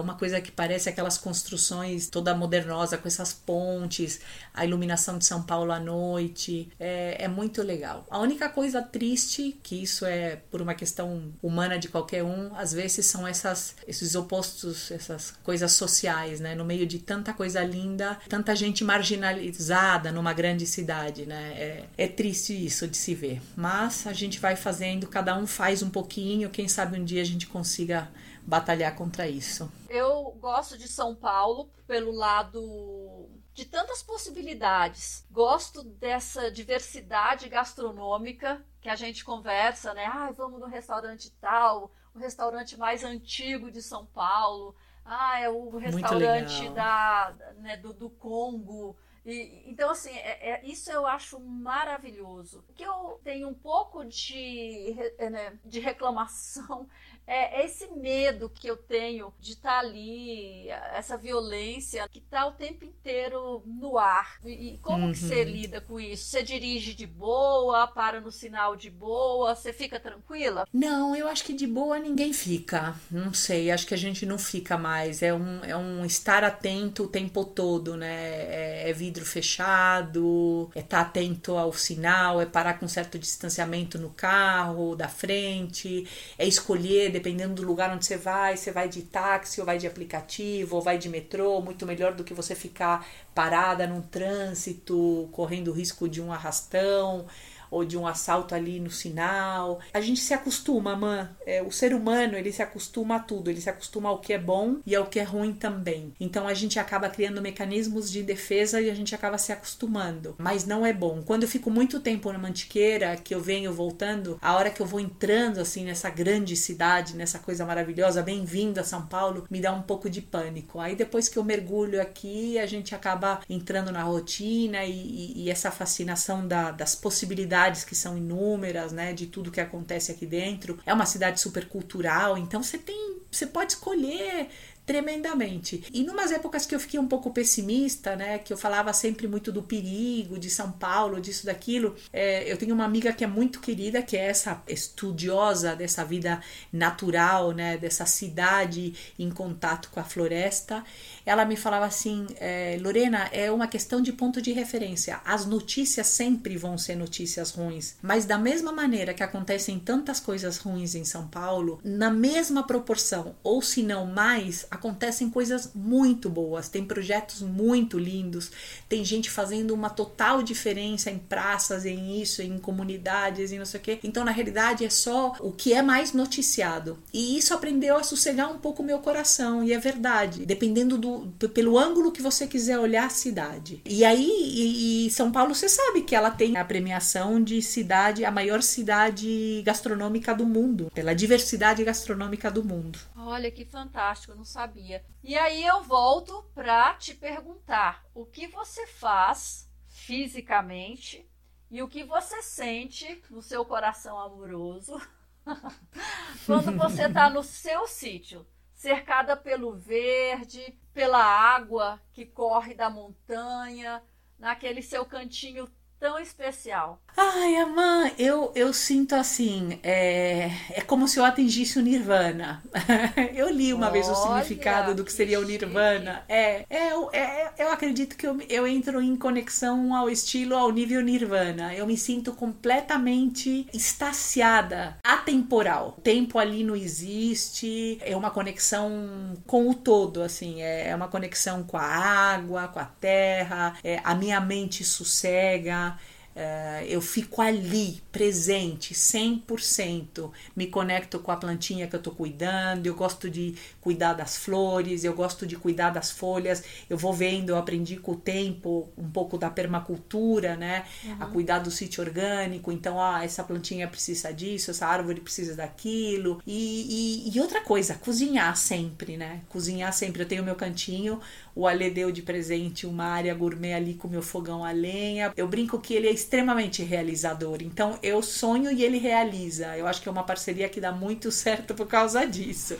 uma coisa que parece aquelas construções toda modernosa com essas pontes, a iluminação de São Paulo à noite. É, é muito legal. A única coisa triste, que isso é por uma questão humana de qualquer um, às vezes são essas, esses opostos, essas coisas sociais, né? No meio de tanta coisa linda, tanta gente marginalizada numa grande cidade, né? É, é triste isso de se ver. Mas a gente vai fazendo, cada um faz um pouquinho, quem sabe um dia a gente consiga batalhar contra isso.
Eu gosto de São Paulo pelo lado de tantas possibilidades. Gosto dessa diversidade gastronômica que a gente conversa, né? Ah, vamos no restaurante tal, o restaurante mais antigo de São Paulo. Ah, é o restaurante da, né, do, do Congo. E, então, assim, é, é, isso eu acho maravilhoso. O que eu tenho um pouco de, né, de reclamação é esse medo que eu tenho de estar tá ali, essa violência que está o tempo inteiro no ar. E como uhum. que você uhum. lida com isso? Você dirige de boa, para no sinal de boa, você fica tranquila?
Não, eu acho que de boa ninguém fica. Não sei, acho que a gente não fica mais. É um, é um estar atento o tempo todo, né? É, é vidro fechado, é estar tá atento ao sinal, é parar com certo distanciamento no carro, da frente, é escolher dependendo do lugar onde você vai, você vai de táxi ou vai de aplicativo ou vai de metrô, muito melhor do que você ficar parada num trânsito, correndo risco de um arrastão ou de um assalto ali no sinal. A gente se acostuma, man. É, o ser humano, ele se acostuma a tudo, ele se acostuma ao que é bom e ao que é ruim também. Então a gente acaba criando mecanismos de defesa e a gente acaba se acostumando. Mas não é bom. Quando eu fico muito tempo na Mantiqueira, que eu venho voltando, a hora que eu vou entrando assim nessa grande cidade, nessa coisa maravilhosa, bem-vindo a São Paulo, me dá um pouco de pânico. Aí depois que eu mergulho aqui, a gente acaba entrando na rotina e, e, e essa fascinação da, das possibilidades cidades que são inúmeras, né, de tudo que acontece aqui dentro. É uma cidade super cultural, então você tem, você pode escolher tremendamente. E numas épocas que eu fiquei um pouco pessimista, né, que eu falava sempre muito do perigo de São Paulo, disso, daquilo, é, eu tenho uma amiga que é muito querida, que é essa estudiosa dessa vida natural, né, dessa cidade em contato com a floresta. Ela me falava assim, é, Lorena, é uma questão de ponto de referência. As notícias sempre vão ser notícias ruins, mas da mesma maneira que acontecem tantas coisas ruins em São Paulo, na mesma proporção, ou se não mais, acontecem coisas muito boas, tem projetos muito lindos, tem gente fazendo uma total diferença em praças, em isso, em comunidades e não sei o quê. Então, na realidade, é só o que é mais noticiado. E isso aprendeu a sossegar um pouco o meu coração, e é verdade, dependendo do pelo ângulo que você quiser olhar a cidade. E aí, e, e São Paulo, você sabe que ela tem a premiação de cidade, a maior cidade gastronômica do mundo, pela diversidade gastronômica do mundo.
Olha que fantástico, eu não sabia. E aí eu volto para te perguntar: o que você faz fisicamente e o que você sente no seu coração amoroso quando você está no seu sítio, cercada pelo verde, pela água que corre da montanha, naquele seu cantinho tão especial?
Ai, Amã, eu, eu sinto assim, é, é como se eu atingisse o Nirvana. eu li uma Olha, vez o significado do que seria o Nirvana. É, é, é, eu acredito que eu, eu entro em conexão ao estilo, ao nível Nirvana. Eu me sinto completamente estaciada, atemporal. O tempo ali não existe, é uma conexão com o todo, assim, é, é uma conexão com a água, com a terra, é, a minha mente sossega, Uh, eu fico ali, presente, 100%. Me conecto com a plantinha que eu estou cuidando. Eu gosto de cuidar das flores, eu gosto de cuidar das folhas. Eu vou vendo, eu aprendi com o tempo um pouco da permacultura, né? Uhum. A cuidar do sítio orgânico. Então, ah, essa plantinha precisa disso, essa árvore precisa daquilo. E, e, e outra coisa, cozinhar sempre, né? Cozinhar sempre. Eu tenho meu cantinho o Ale deu de presente uma área gourmet ali com meu fogão a lenha. Eu brinco que ele é extremamente realizador. Então eu sonho e ele realiza. Eu acho que é uma parceria que dá muito certo por causa disso.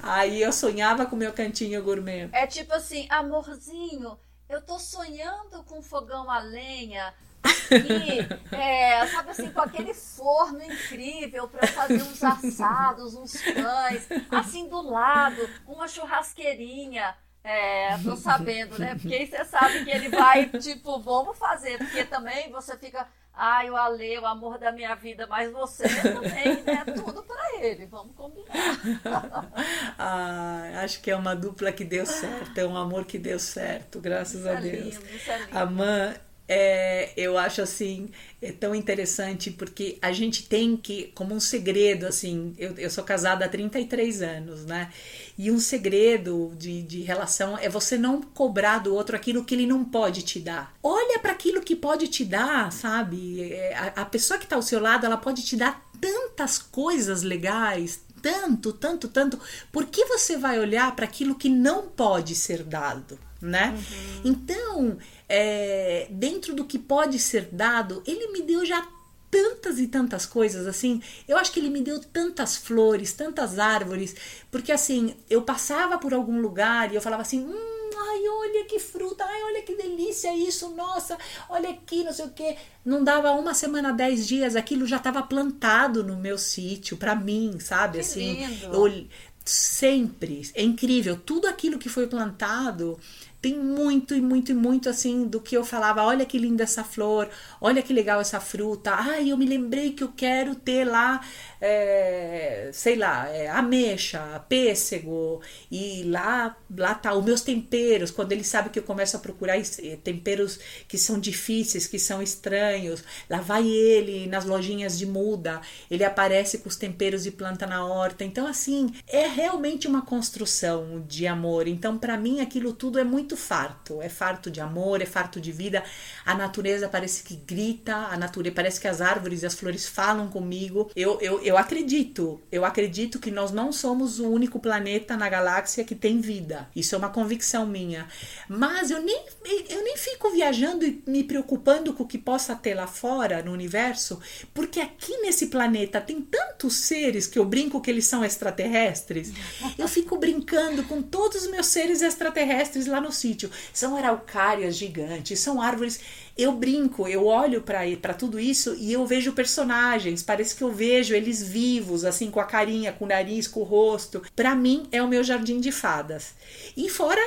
Aí eu sonhava com meu cantinho gourmet.
É tipo assim, amorzinho, eu tô sonhando com fogão a lenha. aqui, é, sabe assim, com aquele forno incrível para fazer uns assados, uns pães, assim do lado, uma churrasqueirinha. É, tô sabendo, né? Porque aí você sabe que ele vai, tipo, vamos fazer, porque também você fica, ai, o Ale, o amor da minha vida, mas você também é tudo para ele, vamos combinar.
ah, acho que é uma dupla que deu certo, é um amor que deu certo, graças isso a é Deus.
Lindo, isso é lindo.
A mãe é, eu acho assim é tão interessante porque a gente tem que, como um segredo, assim, eu, eu sou casada há 33 anos, né? E um segredo de, de relação é você não cobrar do outro aquilo que ele não pode te dar. Olha para aquilo que pode te dar, sabe? É, a, a pessoa que está ao seu lado, ela pode te dar tantas coisas legais, tanto, tanto, tanto. Por que você vai olhar para aquilo que não pode ser dado, né? Uhum. Então é, dentro do que pode ser dado, ele me deu já tantas e tantas coisas assim. Eu acho que ele me deu tantas flores, tantas árvores, porque assim, eu passava por algum lugar e eu falava assim: hum, ai, olha que fruta, ai, olha que delícia isso, nossa, olha aqui, não sei o que. Não dava uma semana, dez dias, aquilo já estava plantado no meu sítio, para mim, sabe?
Que
assim,
lindo.
eu sempre, é incrível, tudo aquilo que foi plantado tem muito e muito e muito assim do que eu falava, olha que linda essa flor, olha que legal essa fruta, ai, eu me lembrei que eu quero ter lá, é, sei lá, é, ameixa, pêssego, e lá, lá tá os meus temperos, quando ele sabe que eu começo a procurar eh, temperos que são difíceis, que são estranhos, lá vai ele nas lojinhas de muda, ele aparece com os temperos e planta na horta, então assim, é realmente uma construção de amor, então para mim aquilo tudo é muito muito farto. É farto de amor, é farto de vida. A natureza parece que grita, a natureza parece que as árvores e as flores falam comigo. Eu, eu, eu acredito, eu acredito que nós não somos o único planeta na galáxia que tem vida. Isso é uma convicção minha. Mas eu nem, eu nem fico viajando e me preocupando com o que possa ter lá fora no universo, porque aqui nesse planeta tem tantos seres que eu brinco que eles são extraterrestres. Eu fico brincando com todos os meus seres extraterrestres lá no sítio. São araucárias gigantes, são árvores. Eu brinco, eu olho para tudo isso e eu vejo personagens. Parece que eu vejo eles vivos, assim, com a carinha, com o nariz, com o rosto. Para mim, é o meu jardim de fadas. E fora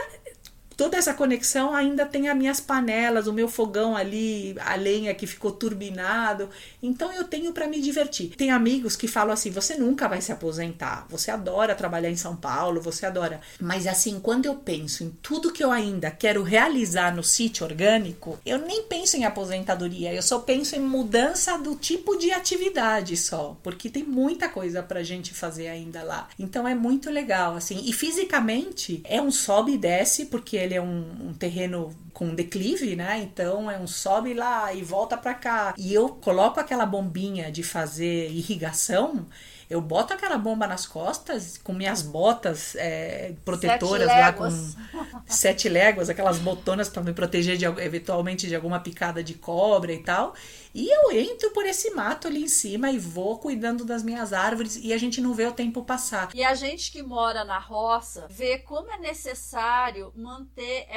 toda essa conexão ainda tem as minhas panelas, o meu fogão ali, a lenha que ficou turbinado. Então eu tenho para me divertir. Tem amigos que falam assim: você nunca vai se aposentar, você adora trabalhar em São Paulo, você adora. Mas assim, quando eu penso em tudo que eu ainda quero realizar no sítio orgânico, eu nem penso em aposentadoria, eu só penso em mudança do tipo de atividade só, porque tem muita coisa pra gente fazer ainda lá. Então é muito legal, assim. E fisicamente é um sobe e desce, porque ele ele é um, um terreno com declive, né? Então é um sobe lá e volta para cá. E eu coloco aquela bombinha de fazer irrigação eu boto aquela bomba nas costas com minhas botas é, protetoras lá com sete léguas, aquelas botonas para me proteger de, eventualmente de alguma picada de cobra e tal. E eu entro por esse mato ali em cima e vou cuidando das minhas árvores e a gente não vê o tempo passar.
E a gente que mora na roça vê como é necessário manter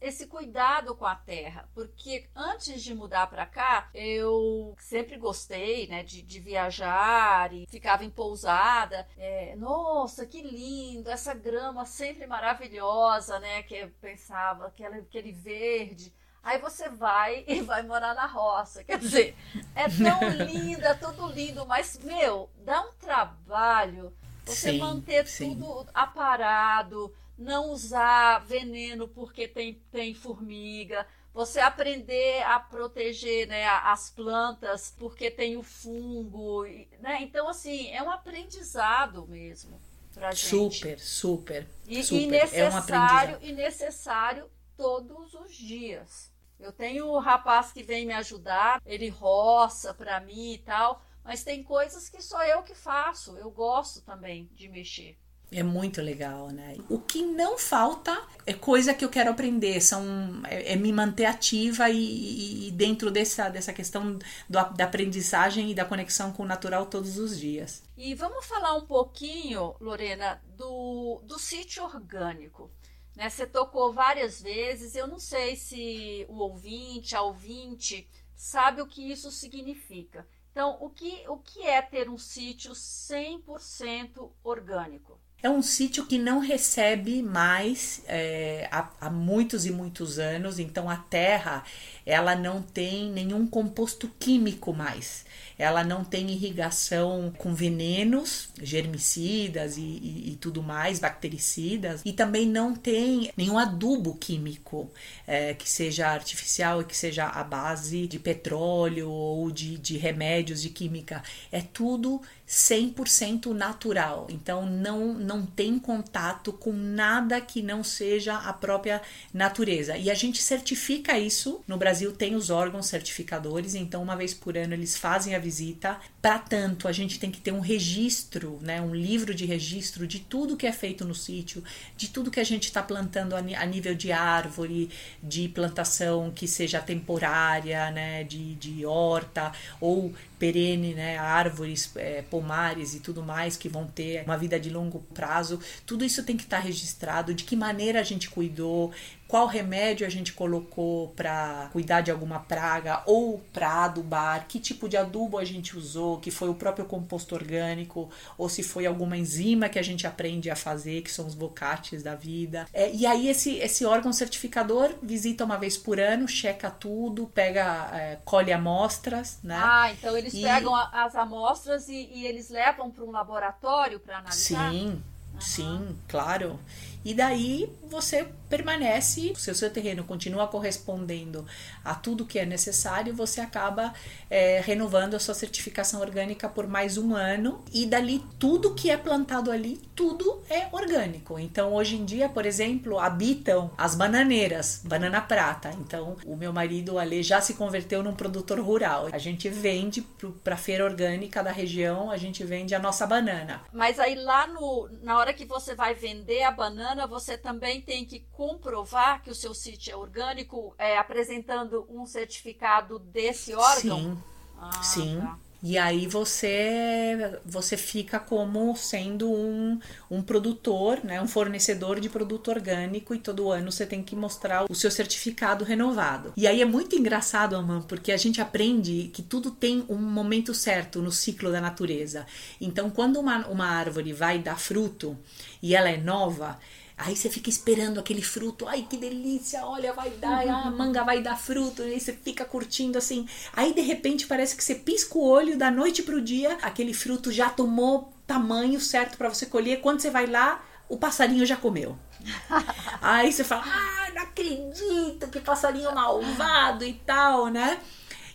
esse cuidado com a terra, porque antes de mudar para cá, eu sempre gostei, né, de, de viajar e ficava em pousada. É, nossa, que lindo! Essa grama sempre maravilhosa, né? Que eu pensava, aquele, aquele verde. Aí você vai e vai morar na roça. Quer dizer, é tão lindo, é tudo lindo, mas, meu, dá um trabalho você sim, manter sim. tudo aparado, não usar veneno porque tem, tem formiga, você aprender a proteger né, as plantas porque tem o fungo. Né? Então, assim, é um aprendizado mesmo pra gente.
Super, super.
E,
super.
e necessário, é um e necessário todos os dias. Eu tenho um rapaz que vem me ajudar, ele roça para mim e tal, mas tem coisas que só eu que faço. Eu gosto também de mexer.
É muito legal, né? O que não falta é coisa que eu quero aprender, são, é, é me manter ativa e, e, dentro dessa, dessa questão do, da aprendizagem e da conexão com o natural todos os dias.
E vamos falar um pouquinho, Lorena, do, do sítio orgânico. Né? Você tocou várias vezes, eu não sei se o ouvinte, a ouvinte, sabe o que isso significa. Então, o que, o que é ter um sítio 100% orgânico?
É um sítio que não recebe mais é, há, há, muitos e muitos anos, então a terra ela não tem nenhum composto químico mais ela não tem irrigação com venenos, germicidas e, e, e tudo mais, bactericidas, e também não tem nenhum adubo químico é, que seja artificial e que seja a base de petróleo ou de, de remédios de química. É tudo 100% natural. Então não, não tem contato com nada que não seja a própria natureza. E a gente certifica isso. No Brasil tem os órgãos certificadores, então uma vez por ano eles fazem a visita. Para tanto, a gente tem que ter um registro, né, um livro de registro de tudo que é feito no sítio, de tudo que a gente está plantando a, nível de árvore, de plantação que seja temporária, né, de, de horta ou perene, né, árvores, é, pomares e tudo mais que vão ter uma vida de longo prazo. Tudo isso tem que estar tá registrado, de que maneira a gente cuidou, qual remédio a gente colocou para cuidar de alguma praga ou para adubar, que tipo de adubo a gente usou, que foi o próprio composto orgânico ou se foi alguma enzima que a gente aprende a fazer, que são os bocates da vida. É, e aí esse, esse órgão certificador visita uma vez por ano, checa tudo, pega, é, colhe amostras, né?
Ah, então eles e... pegam as amostras e, e eles levam para um laboratório para analisar?
Sim, uhum. sim, claro. E daí você permanece, se o seu terreno continua correspondendo a tudo que é necessário, você acaba é, renovando a sua certificação orgânica por mais um ano. E dali, tudo que é plantado ali, tudo é orgânico. Então, hoje em dia, por exemplo, habitam as bananeiras, banana prata. Então, o meu marido, Ale, já se converteu num produtor rural. A gente vende para feira orgânica da região, a gente vende a nossa banana.
Mas aí lá no, na hora que você vai vender a banana, você também tem que comprovar que o seu sítio é orgânico, é, apresentando um certificado desse órgão?
Sim. Ah, sim. Tá. E aí você você fica como sendo um, um produtor, né, um fornecedor de produto orgânico e todo ano você tem que mostrar o seu certificado renovado. E aí é muito engraçado, Aman, porque a gente aprende que tudo tem um momento certo no ciclo da natureza. Então, quando uma, uma árvore vai dar fruto e ela é nova, Aí você fica esperando aquele fruto, ai que delícia, olha, vai dar, a manga vai dar fruto, e aí você fica curtindo assim. Aí de repente parece que você pisca o olho da noite pro dia, aquele fruto já tomou tamanho certo para você colher. Quando você vai lá, o passarinho já comeu. aí você fala, ah, não acredito, que passarinho malvado e tal, né?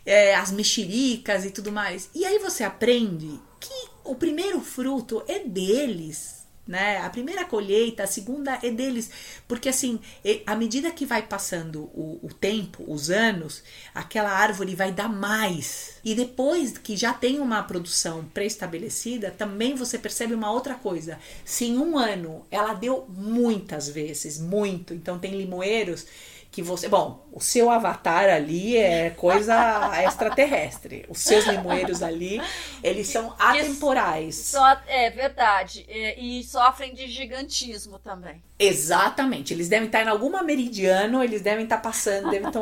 É, as mexericas e tudo mais. E aí você aprende que o primeiro fruto é deles né? A primeira colheita, a segunda é deles, porque assim, à medida que vai passando o, o tempo, os anos, aquela árvore vai dar mais. E depois que já tem uma produção pré-estabelecida, também você percebe uma outra coisa. Se em um ano ela deu muitas vezes, muito, então tem limoeiros que você. Bom, o seu avatar ali é coisa extraterrestre. Os seus limoeiros ali, eles são atemporais.
Só, é verdade. E, e sofrem de gigantismo também.
Exatamente. Eles devem estar em alguma meridiano, eles devem estar passando, devem estar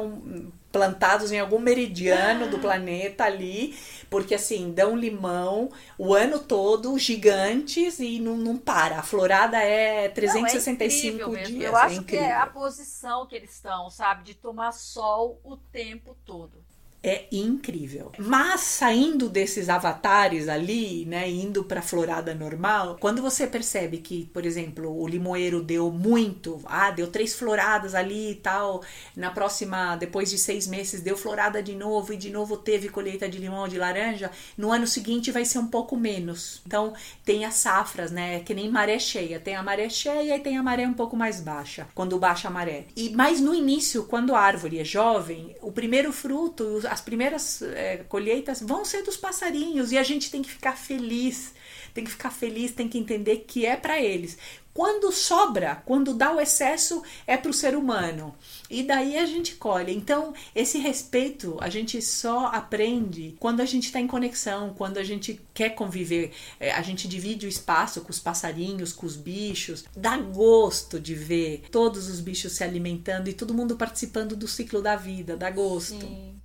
plantados em algum meridiano do planeta ali porque assim, dão limão o ano todo, gigantes, e não, não para. A florada é 365 não, é dias.
Eu acho é que é a posição que eles estão, sabe? De tomar sol o tempo todo
é incrível. Mas saindo desses avatares ali, né, indo para a florada normal, quando você percebe que, por exemplo, o limoeiro deu muito, ah, deu três floradas ali e tal, na próxima, depois de seis meses, deu florada de novo e de novo teve colheita de limão ou de laranja, no ano seguinte vai ser um pouco menos. Então tem as safras, né, que nem maré cheia, tem a maré cheia e tem a maré um pouco mais baixa, quando baixa a maré. E mais no início, quando a árvore é jovem, o primeiro fruto, as primeiras é, colheitas vão ser dos passarinhos e a gente tem que ficar feliz, tem que ficar feliz, tem que entender que é para eles. Quando sobra, quando dá o excesso, é para o ser humano. E daí a gente colhe. Então, esse respeito a gente só aprende quando a gente está em conexão, quando a gente quer conviver. É, a gente divide o espaço com os passarinhos, com os bichos. Dá gosto de ver todos os bichos se alimentando e todo mundo participando do ciclo da vida. Dá gosto.
Sim.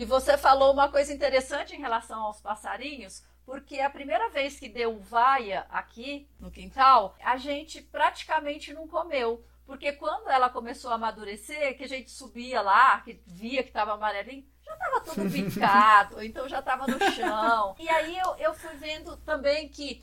E você falou uma coisa interessante em relação aos passarinhos, porque a primeira vez que deu vaia aqui no quintal, a gente praticamente não comeu. Porque quando ela começou a amadurecer, que a gente subia lá, que via que estava amarelinho, já estava tudo picado, então já estava no chão. E aí eu, eu fui vendo também que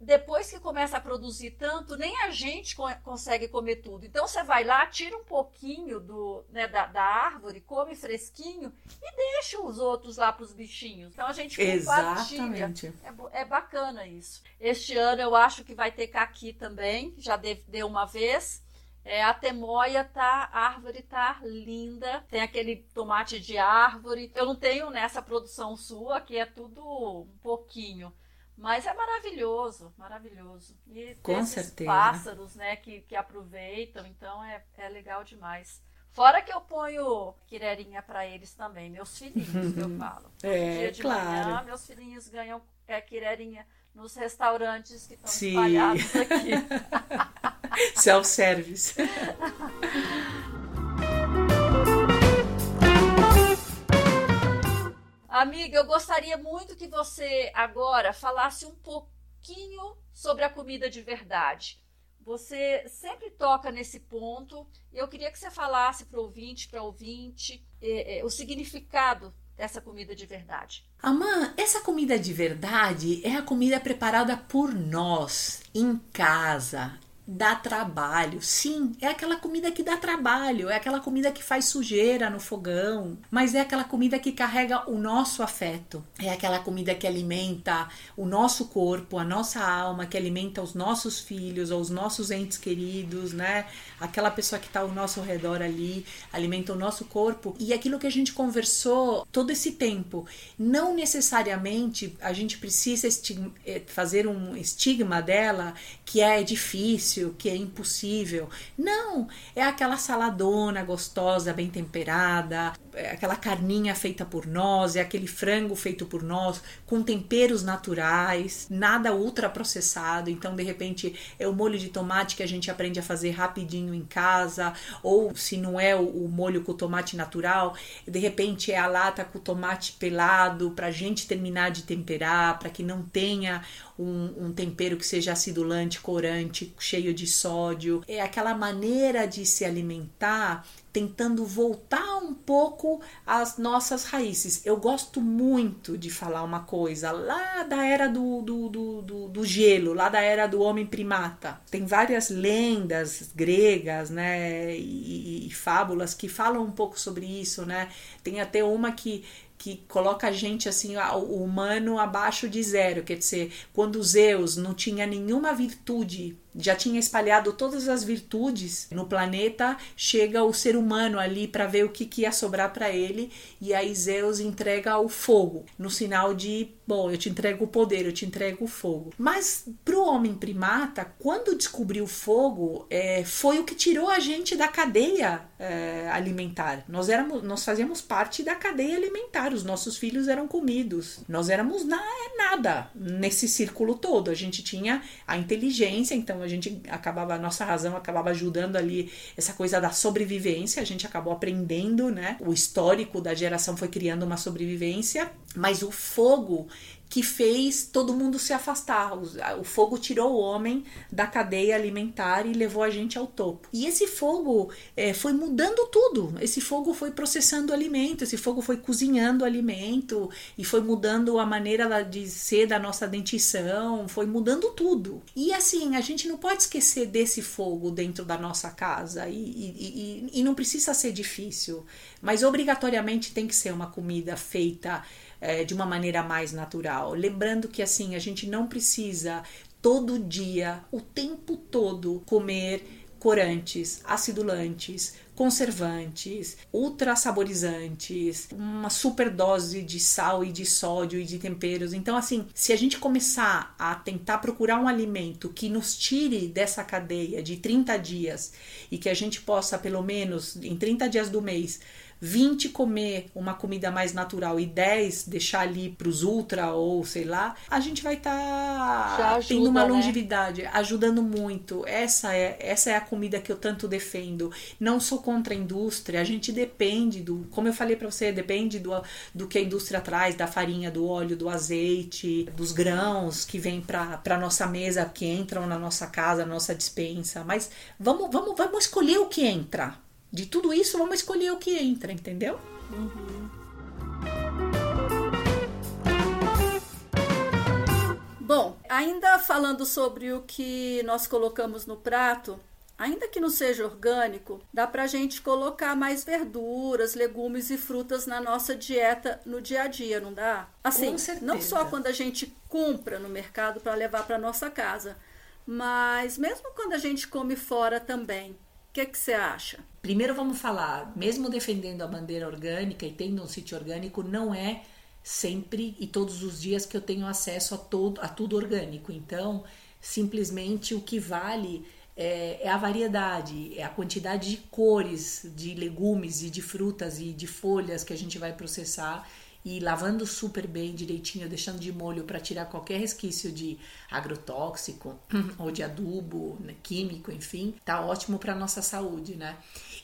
depois que começa a produzir tanto, nem a gente co consegue comer tudo. Então você vai lá, tira um pouquinho do, né, da, da, árvore, come fresquinho e deixa os outros lá para os bichinhos. Então a gente compartilha. Exatamente. É, é, bacana isso. Este ano eu acho que vai ter caqui também, já deu uma vez. É, a temoia tá, a árvore tá linda, tem aquele tomate de árvore. Eu não tenho nessa produção sua, que é tudo um pouquinho. Mas é maravilhoso, maravilhoso. E
Com certeza.
pássaros, né, que, que aproveitam, então é, é legal demais. Fora que eu ponho quirerinha para eles também, meus filhinhos, que eu falo.
É, Dia de claro. manhã,
meus filhinhos ganham é, quirerinha nos restaurantes que estão espalhados aqui.
Self-service.
Amiga, eu gostaria muito que você agora falasse um pouquinho sobre a comida de verdade. Você sempre toca nesse ponto e eu queria que você falasse para o ouvinte, para ouvinte, eh, eh, o significado dessa comida de verdade.
Amã, essa comida de verdade é a comida preparada por nós, em casa, dá trabalho. Sim, é aquela comida que dá trabalho, é aquela comida que faz sujeira no fogão, mas é aquela comida que carrega o nosso afeto. É aquela comida que alimenta o nosso corpo, a nossa alma, que alimenta os nossos filhos os nossos entes queridos, né? Aquela pessoa que está ao nosso redor ali, alimenta o nosso corpo. E aquilo que a gente conversou todo esse tempo, não necessariamente a gente precisa eh, fazer um estigma dela que é difícil difícil, que é impossível. Não, é aquela saladona gostosa, bem temperada, é aquela carninha feita por nós, é aquele frango feito por nós, com temperos naturais, nada ultraprocessado. Então, de repente, é o molho de tomate que a gente aprende a fazer rapidinho em casa, ou se não é o molho com tomate natural, de repente é a lata com tomate pelado para a gente terminar de temperar, para que não tenha um, um, tempero que seja acidulante, corante, cheio de sódio. É aquela maneira de se alimentar tentando voltar um pouco às nossas raízes. Eu gosto muito de falar uma coisa lá da era do, do, do, do, do gelo, lá da era do homem primata. Tem várias lendas gregas, né, e, e, fábulas que falam um pouco sobre isso, né. Tem até uma que que coloca a gente assim, o humano abaixo de zero, quer dizer, quando Zeus não tinha nenhuma virtude já tinha espalhado todas as virtudes no planeta, chega o ser humano ali para ver o que, que ia sobrar para ele, e aí Zeus entrega o fogo, no sinal de, bom, eu te entrego o poder, eu te entrego o fogo. Mas para o homem primata, quando descobriu o fogo, é, foi o que tirou a gente da cadeia é, alimentar. Nós, éramos, nós fazíamos parte da cadeia alimentar, os nossos filhos eram comidos, nós éramos na, nada nesse círculo todo. A gente tinha a inteligência, então a gente acabava, a nossa razão acabava ajudando ali essa coisa da sobrevivência, a gente acabou aprendendo, né? O histórico da geração foi criando uma sobrevivência, mas o fogo que fez todo mundo se afastar. O, fogo tirou o homem da cadeia alimentar e levou a gente ao topo. E esse fogo é, foi mudando tudo. Esse fogo foi processando alimento, esse fogo foi cozinhando alimento e foi mudando a maneira de ser da nossa dentição, foi mudando tudo. E assim, a gente não pode esquecer desse fogo dentro da nossa casa e, e, e, e não precisa ser difícil, mas obrigatoriamente tem que ser uma comida feita é, de uma maneira mais natural. Lembrando que assim, a gente não precisa todo dia, o tempo todo, comer corantes, acidulantes, conservantes, ultra saborizantes, uma super dose de sal e de sódio e de temperos. Então, assim, se a gente começar a tentar procurar um alimento que nos tire dessa cadeia de 30 dias e que a gente possa, pelo menos em 30 dias do mês, 20 comer uma comida mais natural e 10 deixar ali para os ultra ou sei lá, a gente vai estar tá tendo uma né? longevidade, né? ajudando muito. Essa é, essa é a comida que eu tanto defendo. Não sou contra a indústria, a gente depende do, como eu falei para você, depende do, do que a indústria traz, da farinha, do óleo, do azeite, dos grãos que vem para nossa mesa, que entram na nossa casa, na nossa dispensa. Mas vamos, vamos, vamos escolher o que entra. De tudo isso, vamos escolher o que entra, entendeu? Uhum.
Bom, ainda falando sobre o que nós colocamos no prato, ainda que não seja orgânico, dá para a gente colocar mais verduras, legumes e frutas na nossa dieta no dia a dia, não dá? Assim, não só quando a gente compra no mercado para levar para nossa casa, mas mesmo quando a gente come fora também. O que, que você acha?
Primeiro vamos falar, mesmo defendendo a bandeira orgânica e tendo um sítio orgânico, não é sempre e todos os dias que eu tenho acesso a, todo, a tudo orgânico. Então, simplesmente o que vale é, é, a variedade, é a quantidade de cores de legumes e de frutas e de folhas que a gente vai processar e lavando super bem, direitinho, deixando de molho para tirar qualquer resquício de agrotóxico ou de adubo né, químico, enfim, tá ótimo para nossa saúde, né?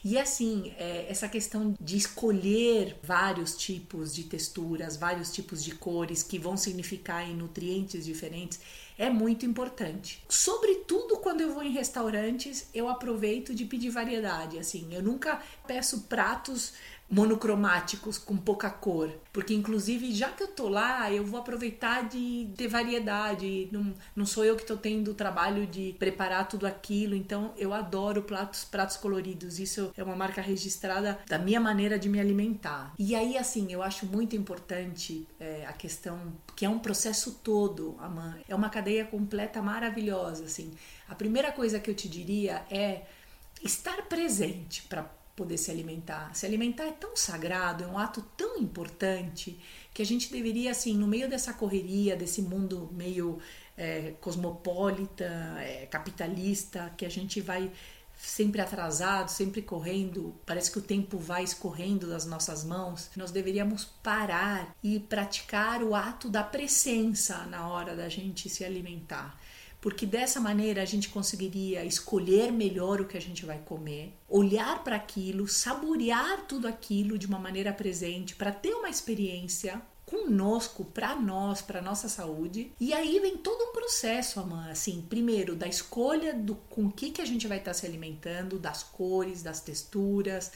E assim, é, essa questão de escolher vários tipos de texturas, vários tipos de cores que vão significar em nutrientes diferentes é muito importante. Sobretudo quando eu vou em restaurantes, eu aproveito de pedir variedade. Assim, eu nunca peço pratos monocromáticos com pouca cor, porque inclusive já que eu tô lá, eu vou aproveitar de ter variedade, não, não sou eu que tô tendo o trabalho de preparar tudo aquilo, então eu adoro pratos, pratos coloridos, isso é uma marca registrada da minha maneira de me alimentar. E aí assim, eu acho muito importante é, a questão que é um processo todo, Amã, é uma cadeia completa maravilhosa, assim. A primeira coisa que eu te diria é estar presente para poder se alimentar. Se alimentar é tão sagrado, é um ato tão importante que a gente deveria, assim, no meio dessa correria, desse mundo meio é, cosmopolita, é, capitalista, que a gente vai sempre atrasado, sempre correndo, parece que o tempo vai escorrendo das nossas mãos, nós deveríamos parar e praticar o ato da presença na hora da gente se alimentar porque dessa maneira a gente conseguiria escolher melhor o que a gente vai comer, olhar para aquilo, saborear tudo aquilo de uma maneira presente para ter uma experiência conosco, para nós, para nossa saúde. E aí vem todo um processo, Amã, assim, primeiro da escolha do com que que a gente vai estar tá se alimentando, das cores, das texturas,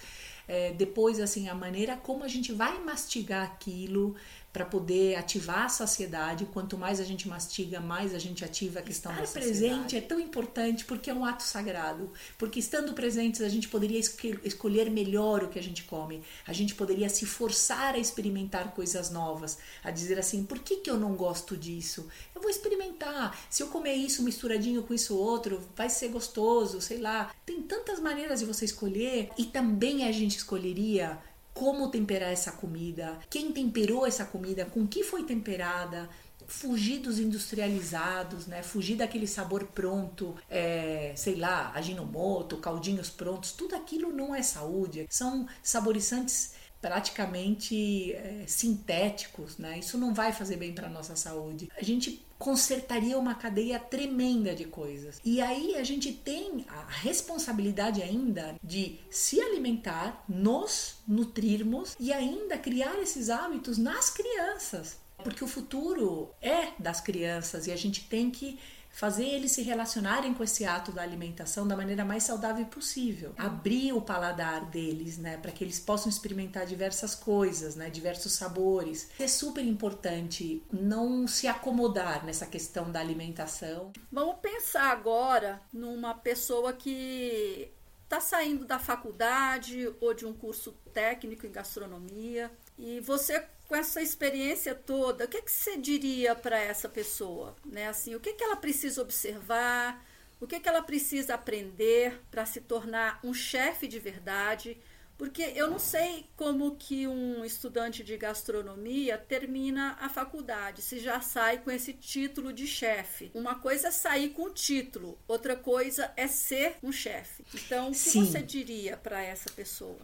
é, depois assim a maneira como a gente vai mastigar aquilo, para poder ativar a saciedade. Quanto mais a gente mastiga, mais a gente ativa a questão Estar da saciedade. presente é tão importante porque é um ato sagrado. Porque estando presentes, a gente poderia escolher melhor o que a gente come. A gente poderia se forçar a experimentar coisas novas, a dizer assim: por que, que eu não gosto disso? Eu vou experimentar. Se eu comer isso misturadinho com isso outro, vai ser gostoso, sei lá. Tem tantas maneiras de você escolher e também a gente escolheria como temperar essa comida, quem temperou essa comida, com que foi temperada, fugir dos industrializados, né? Fugir daquele sabor pronto, é, sei lá, aginomoto, caldinhos prontos, tudo aquilo não é saúde. São saborizantes praticamente é, sintéticos, né? Isso não vai fazer bem para nossa saúde. A gente consertaria uma cadeia tremenda de coisas. E aí a gente tem a responsabilidade ainda de se alimentar, nos nutrirmos e ainda criar esses hábitos nas crianças. Porque o futuro é das crianças e a gente tem que fazer eles se relacionarem com esse ato da alimentação da maneira mais saudável possível, abrir o paladar deles, né, para que eles possam experimentar diversas coisas, né, diversos sabores. É super importante não se acomodar nessa questão da alimentação.
Vamos pensar agora numa pessoa que está saindo da faculdade ou de um curso técnico em gastronomia e você com essa experiência toda, o que, que você diria para essa pessoa? Né? Assim, o que, que ela precisa observar? O que, que ela precisa aprender para se tornar um chefe de verdade? Porque eu não sei como que um estudante de gastronomia termina a faculdade, se já sai com esse título de chefe. Uma coisa é sair com o título, outra coisa é ser um chefe. Então, o que Sim. você diria para essa pessoa?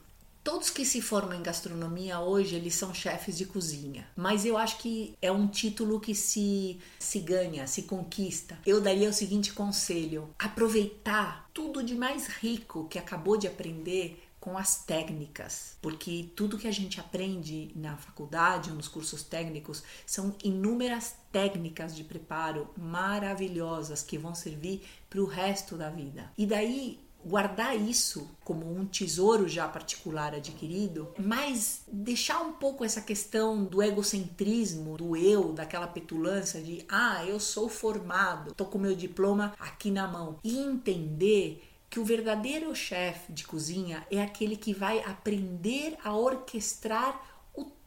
Todos que se formam em gastronomia hoje, eles são chefes de cozinha. Mas eu acho que é um título que se, se ganha, se conquista. Eu daria o seguinte conselho: aproveitar tudo de mais rico que acabou de aprender com as técnicas, porque tudo que a gente aprende na faculdade ou nos cursos técnicos são inúmeras técnicas de preparo maravilhosas que vão servir para o resto da vida. E daí guardar isso como um tesouro já particular adquirido, mas deixar um pouco essa questão do egocentrismo, do eu, daquela petulância de ah, eu sou formado, tô com meu diploma aqui na mão. E entender que o verdadeiro chefe de cozinha é aquele que vai aprender a orquestrar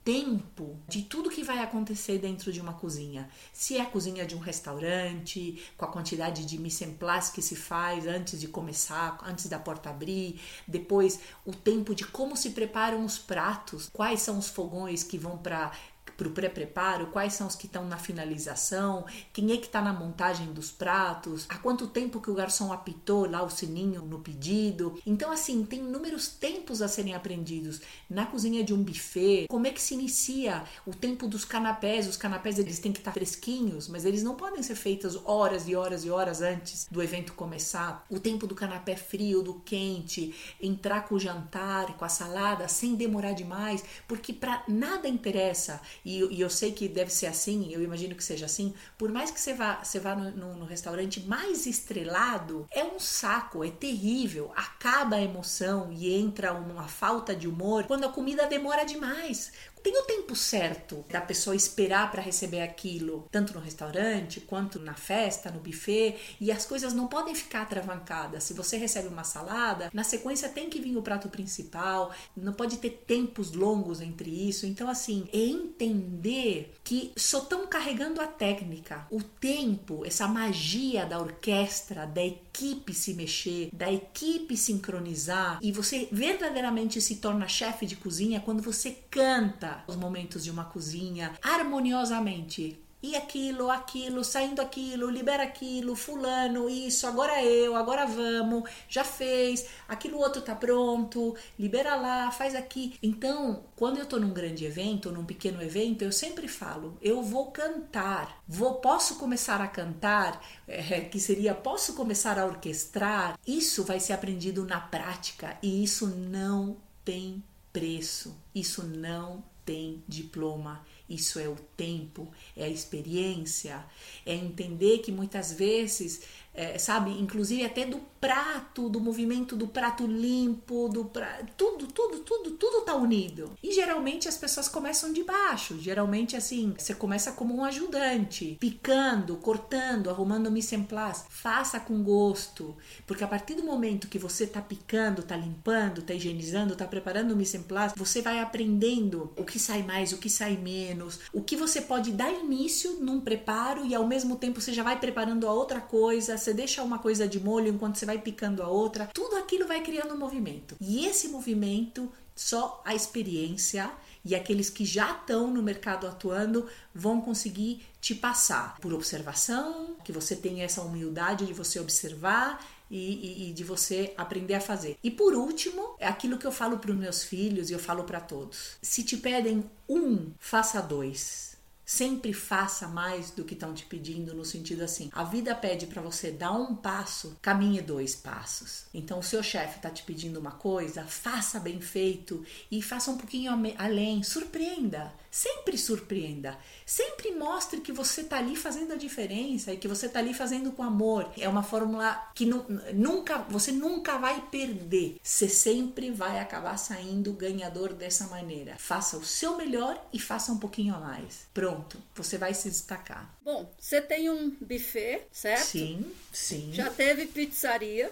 tempo de tudo que vai acontecer dentro de uma cozinha. Se é a cozinha de um restaurante, com a quantidade de mise en place que se faz antes de começar, antes da porta abrir, depois o tempo de como se preparam os pratos, quais são os fogões que vão para para o pré-preparo, quais são os que estão na finalização, quem é que está na montagem dos pratos, há quanto tempo que o garçom apitou lá o sininho no pedido. Então, assim, tem inúmeros tempos a serem aprendidos. Na cozinha de um buffet, como é que se inicia o tempo dos canapés? Os canapés eles têm que estar tá fresquinhos, mas eles não podem ser feitos horas e horas e horas antes do evento começar. O tempo do canapé frio, do quente, entrar com o jantar, com a salada, sem demorar demais, porque para nada interessa e, e, eu sei que deve ser assim, eu imagino que seja assim, por mais que você vá, você vá no, no, no restaurante mais estrelado, é um saco, é terrível, acaba a emoção e entra uma falta de humor quando a comida demora demais. Tem o tempo certo da pessoa esperar para receber aquilo, tanto no restaurante quanto na festa, no buffet, e as coisas não podem ficar atravancadas. Se você recebe uma salada, na sequência tem que vir o prato principal, não pode ter tempos longos entre isso. Então, assim, é entender que só estão carregando a técnica, o tempo, essa magia da orquestra, da equipe se mexer, da equipe sincronizar, e você verdadeiramente se torna chefe de cozinha quando você canta os momentos de uma cozinha harmoniosamente. E aquilo, aquilo, saindo aquilo, libera aquilo, fulano, isso, agora eu, agora vamos, já fez, aquilo outro tá pronto, libera lá, faz aqui. Então, quando eu tô num grande evento, num pequeno evento, eu sempre falo, eu vou cantar, vou, posso começar a cantar, é, que seria posso começar a orquestrar. Isso vai ser aprendido na prática e isso não tem preço, isso não tem diploma. Isso é o tempo, é a experiência, é entender que muitas vezes é, sabe? Inclusive até do prato, do movimento do prato limpo, do tudo, tudo, tudo, tudo tá unido. E geralmente as pessoas começam de baixo. Geralmente assim, você começa como um ajudante, picando, cortando, arrumando mise en place. Faça com gosto, porque a partir do momento que você tá picando, tá limpando, tá higienizando, tá preparando mise en place, você vai aprendendo o que sai mais, o que sai menos, o que você pode dar início num preparo e ao mesmo tempo você já vai preparando a outra coisa, você deixa uma coisa de molho enquanto você vai picando a outra, tudo aquilo vai criando um movimento. E esse movimento, só a experiência e aqueles que já estão no mercado atuando vão conseguir te passar por observação, que você tenha essa humildade de você observar e, e, e, de você aprender a fazer. E por último, é aquilo que eu falo para os meus filhos e eu falo para todos: se te pedem um, faça dois. Sempre faça mais do que estão te pedindo, no sentido assim: a vida pede para você dar um passo, caminhe dois passos. Então, o seu chefe está te pedindo uma coisa, faça bem feito e faça um pouquinho além, surpreenda. Sempre surpreenda. Sempre mostre que você está ali fazendo a diferença e que você está ali fazendo com amor. É uma fórmula que nunca, você nunca vai perder. Você sempre vai acabar saindo ganhador dessa maneira. Faça o seu melhor e faça um pouquinho a mais. Pronto, você vai se destacar.
Bom, você tem um buffet, certo?
Sim, sim.
Já teve pizzaria.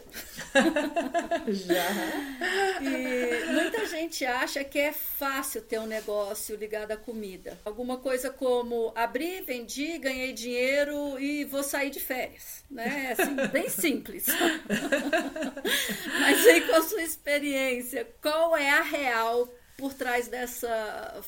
Já.
E muita gente acha que é fácil ter um negócio ligado à comida. Alguma coisa como abri, vendi, ganhei dinheiro e vou sair de férias. Né? Assim, bem simples. Mas aí, com a sua experiência, qual é a real por trás dessa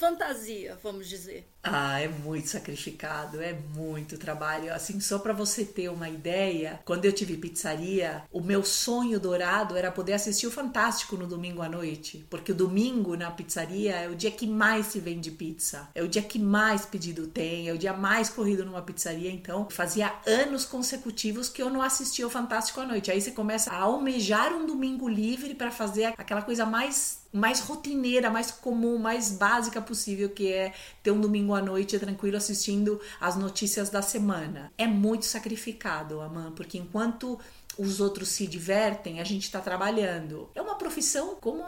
fantasia, vamos dizer?
Ah, é muito sacrificado, é muito trabalho. Assim, só para você ter uma ideia, quando eu tive pizzaria, o meu sonho dourado era poder assistir o Fantástico no domingo à noite, porque o domingo na pizzaria é o dia que mais se vende pizza, é o dia que mais pedido tem, é o dia mais corrido numa pizzaria. Então, fazia anos consecutivos que eu não assistia o Fantástico à noite. Aí você começa a almejar um domingo livre para fazer aquela coisa mais mais rotineira, mais comum, mais básica possível, que é ter um domingo à noite tranquilo assistindo as notícias da semana. É muito sacrificado, Aman, porque enquanto os outros se divertem, a gente está trabalhando. É uma profissão como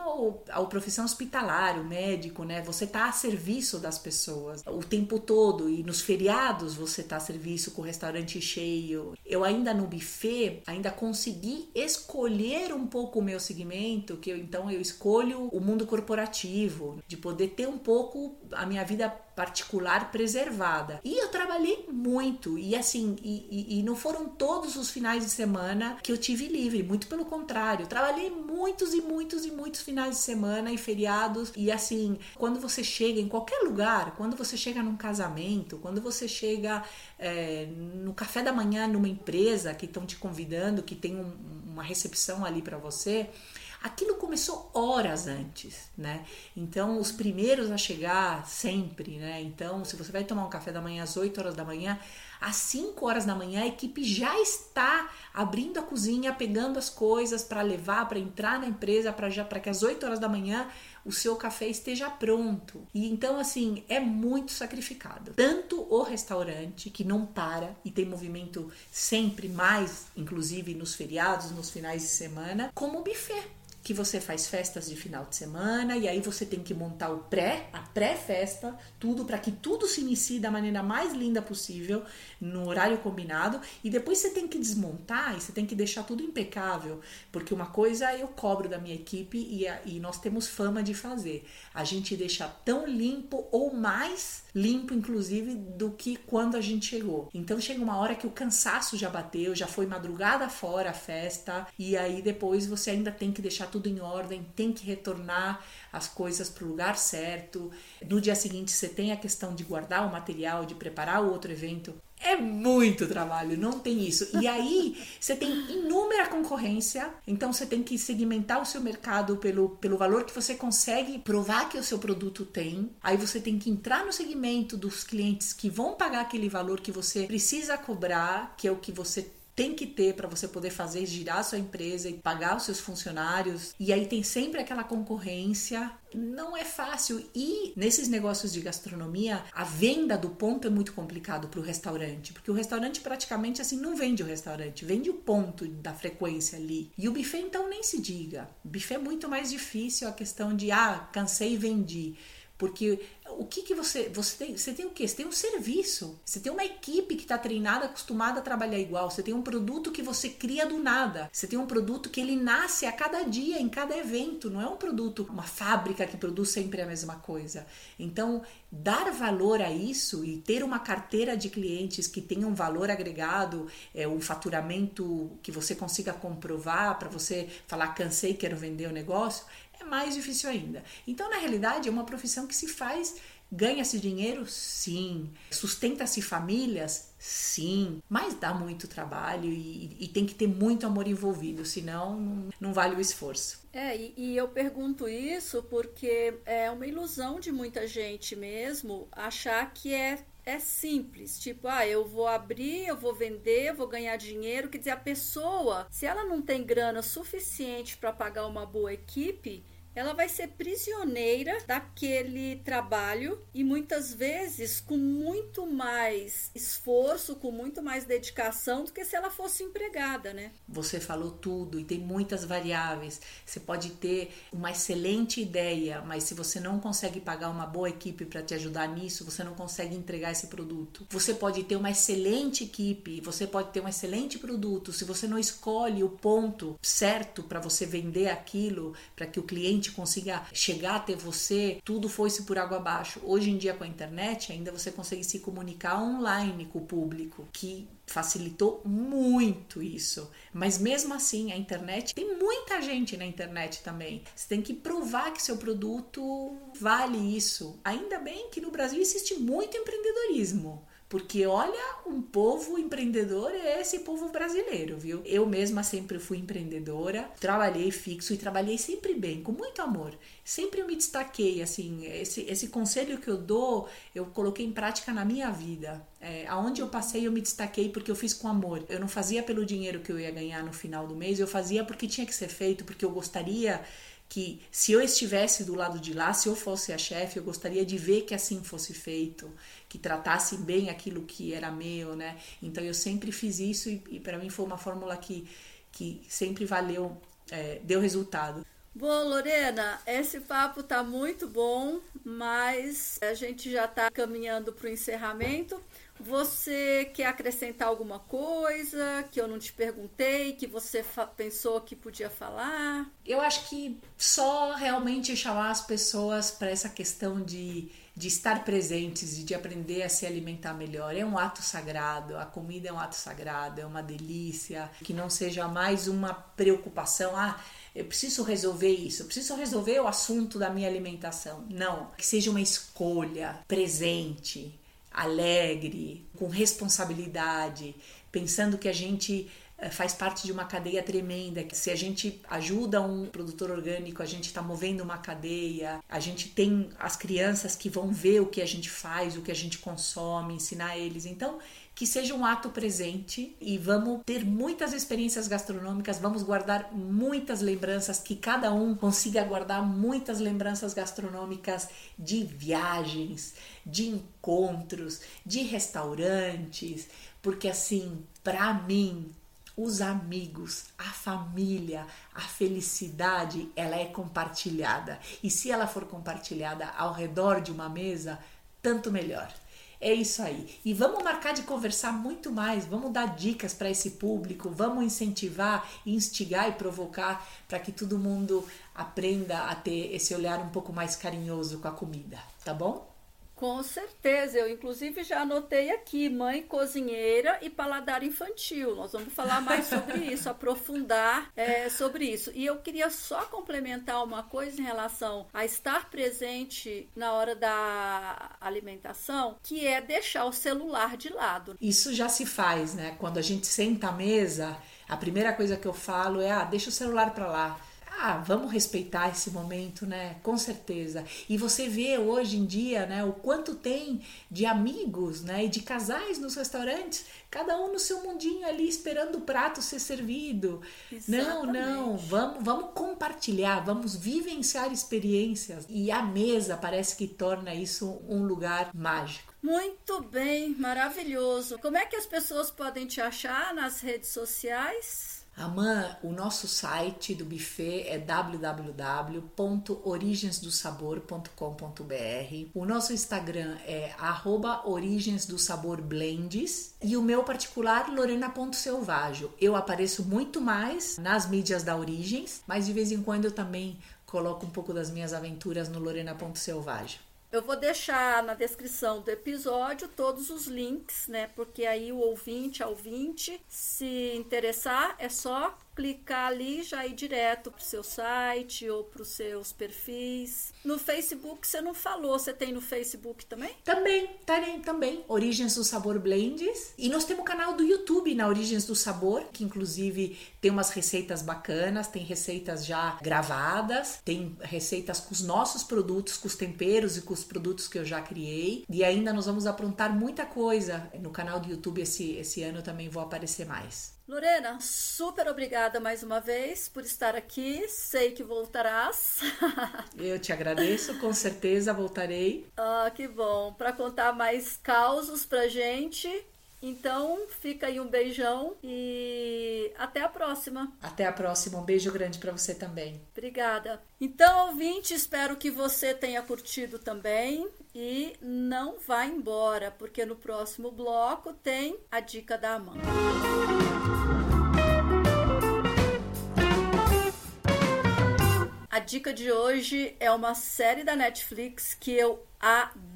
a, a, profissão hospitalar, o médico, né? Você está a serviço das pessoas o tempo todo e nos feriados você está a serviço com o restaurante cheio. Eu ainda no buffet, ainda consegui escolher um pouco o meu segmento, que eu, então eu escolho o mundo corporativo, de poder ter um pouco a minha vida particular preservada. E eu trabalhei muito, e assim, e, e, e, não foram todos os finais de semana que eu tive livre, muito pelo contrário, trabalhei muitos e muitos e muitos finais de semana e feriados, e assim, quando você chega em qualquer lugar, quando você chega num casamento, quando você chega é, no café da manhã numa empresa que estão te convidando, que tem um, uma recepção ali para você, Aquilo começou horas antes, né? Então, os primeiros a chegar sempre, né? Então, se você vai tomar um café da manhã às 8 horas da manhã, às 5 horas da manhã a equipe já está abrindo a cozinha, pegando as coisas para levar, para entrar na empresa, para já para que às 8 horas da manhã o seu café esteja pronto. E então assim, é muito sacrificado. Tanto o restaurante que não para e tem movimento sempre mais, inclusive nos feriados, nos finais de semana, como o buffet que você faz festas de final de semana e aí você tem que montar o pré, a pré-festa, tudo para que tudo se inicie da maneira mais linda possível no horário combinado e depois você tem que desmontar e você tem que deixar tudo impecável, porque uma coisa eu cobro da minha equipe e, e nós temos fama de fazer, a gente deixa tão limpo ou mais limpo inclusive do que quando a gente chegou. Então chega uma hora que o cansaço já bateu, já foi madrugada fora a festa e aí depois você ainda tem que deixar tudo em ordem, tem que retornar as coisas para o lugar certo. No dia seguinte você tem a questão de guardar o material, de preparar o outro evento. É muito trabalho, não tem isso. E aí você tem inúmera concorrência, então você tem que segmentar o seu mercado pelo, pelo valor que você consegue provar que o seu produto tem. Aí você tem que entrar no segmento dos clientes que vão pagar aquele valor que você precisa cobrar, que é o que você tem que ter para você poder fazer girar a sua empresa e pagar os seus funcionários. E aí tem sempre aquela concorrência. Não é fácil. E nesses negócios de gastronomia, a venda do ponto é muito complicado para o restaurante, porque o restaurante praticamente assim não vende o restaurante, vende o ponto da frequência ali. E o buffet então nem se diga. O buffet é muito mais difícil a questão de ah, cansei e vendi. Porque o que, que você. Você tem, você tem o quê? Você tem um serviço. Você tem uma equipe que está treinada, acostumada a trabalhar igual. Você tem um produto que você cria do nada. Você tem um produto que ele nasce a cada dia, em cada evento. Não é um produto, uma fábrica que produz sempre a mesma coisa. Então, dar valor a isso e ter uma carteira de clientes que tenha um valor agregado, é, um faturamento que você consiga comprovar para você falar cansei, quero vender o negócio, é mais difícil ainda. Então, na realidade, é uma profissão que se faz. Ganha-se dinheiro? Sim. Sustenta-se famílias? Sim. Mas dá muito trabalho e, e, tem que ter muito amor envolvido, senão não, vale o esforço.
É, e, e, eu pergunto isso porque é uma ilusão de muita gente mesmo achar que é é simples, tipo, ah, eu vou abrir, eu vou vender, eu vou ganhar dinheiro. Quer dizer, a pessoa, se ela não tem grana suficiente para pagar uma boa equipe, ela vai ser prisioneira daquele trabalho e muitas vezes com muito mais esforço, com muito mais dedicação do que se ela fosse empregada, né?
Você falou tudo e tem muitas variáveis. Você pode ter uma excelente ideia, mas se você não consegue pagar uma boa equipe para te ajudar nisso, você não consegue entregar esse produto. Você pode ter uma excelente equipe, você pode ter um excelente produto, se você não escolhe o ponto certo para você vender aquilo, para que o cliente cliente consiga chegar até você, tudo foi-se por água abaixo. Hoje em dia, com a internet, ainda você consegue se comunicar online com o público, que facilitou muito isso. Mas mesmo assim, a internet tem muita gente na internet também. Você tem que provar que seu produto vale isso. Ainda bem que no Brasil existe muito empreendedorismo. Porque olha, um povo empreendedor é esse povo brasileiro, viu? Eu mesma sempre fui empreendedora, trabalhei fixo e trabalhei sempre bem, com muito amor. Sempre eu me destaquei, assim, esse, esse conselho que eu dou, eu coloquei em prática na minha vida. É, aonde eu passei, eu me destaquei porque eu fiz com amor. Eu não fazia pelo dinheiro que eu ia ganhar no final do mês, eu fazia porque tinha que ser feito, porque eu gostaria que se eu estivesse do lado de lá, se eu fosse a chefe, eu gostaria de ver que assim fosse feito, que tratasse bem aquilo que era meu, né? Então eu sempre fiz isso e, e para mim foi uma fórmula que, que sempre valeu, é, deu resultado.
Bom, Lorena, esse papo tá muito bom, mas a gente já está caminhando para o encerramento. Você quer acrescentar alguma coisa que eu não te perguntei, que você pensou que podia falar?
Eu acho que só realmente chamar as pessoas para essa questão de, de estar presentes e de aprender a se alimentar melhor. É um ato sagrado, a comida é um ato sagrado, é uma delícia. Que não seja mais uma preocupação. Ah, eu preciso resolver isso, eu preciso resolver o assunto da minha alimentação. Não, que seja uma escolha presente, alegre, com responsabilidade, pensando que a gente faz parte de uma cadeia tremenda, se a gente ajuda um produtor orgânico, a gente está movendo uma cadeia, a gente tem as crianças que vão ver o que a gente faz, o que a gente consome, ensinar eles. Então, que seja um ato presente e vamos ter muitas experiências gastronômicas, vamos guardar muitas lembranças, que cada um consiga guardar muitas lembranças gastronômicas de viagens, de encontros, de restaurantes, porque assim, para mim, os amigos, a família, a felicidade, ela é compartilhada. E se ela for compartilhada ao redor de uma mesa, tanto melhor. É isso aí. E vamos marcar de conversar muito mais, vamos dar dicas para esse público, vamos incentivar, instigar e provocar para que todo mundo aprenda a ter esse olhar um pouco mais carinhoso com a comida, tá bom?
Com certeza, eu inclusive já anotei aqui mãe cozinheira e paladar infantil. Nós vamos falar mais sobre isso, aprofundar é, sobre isso. E eu queria só complementar uma coisa em relação a estar presente na hora da alimentação, que é deixar o celular de lado.
Isso já se faz, né? Quando a gente senta à mesa, a primeira coisa que eu falo é: ah, deixa o celular para lá ah, vamos respeitar esse momento, né? Com certeza. E você vê hoje em dia, né, o quanto tem de amigos, né, e de casais nos restaurantes, cada um no seu mundinho ali esperando o prato ser servido. Exatamente. Não, não, vamos, vamos compartilhar, vamos vivenciar experiências. E a mesa parece que torna isso um lugar mágico.
Muito bem, maravilhoso. Como é que as pessoas podem te achar nas redes sociais?
Amã, o nosso site do buffet é www.origensdosabor.com.br. O nosso Instagram é origensdosaborblends e o meu particular lorena.selvaggio. Eu apareço muito mais nas mídias da Origens, mas de vez em quando eu também coloco um pouco das minhas aventuras no lorena.selvaggio.
Eu vou deixar na descrição do episódio todos os links, né? Porque aí o ouvinte, a ouvinte, se interessar, é só clicar ali já ir direto para o seu site ou para os seus perfis. No Facebook você não falou, você tem no Facebook também?
Também, tem também. Origens do Sabor Blends. E nós temos o canal do YouTube na Origens do Sabor, que inclusive tem umas receitas bacanas, tem receitas já gravadas, tem receitas com os nossos produtos, com os temperos e com os produtos que eu já criei. E ainda nós vamos aprontar muita coisa no canal do YouTube esse, esse ano também vou aparecer mais.
Lorena, super obrigada mais uma vez por estar aqui. Sei que voltarás.
Eu te agradeço, com certeza voltarei.
Ah, que bom. Para contar mais causos pra gente. Então, fica aí um beijão e até a próxima.
Até a próxima. Um beijo grande para você também.
Obrigada. Então, ouvinte, espero que você tenha curtido também e não vá embora, porque no próximo bloco tem a dica da Amanda. A dica de hoje é uma série da Netflix que eu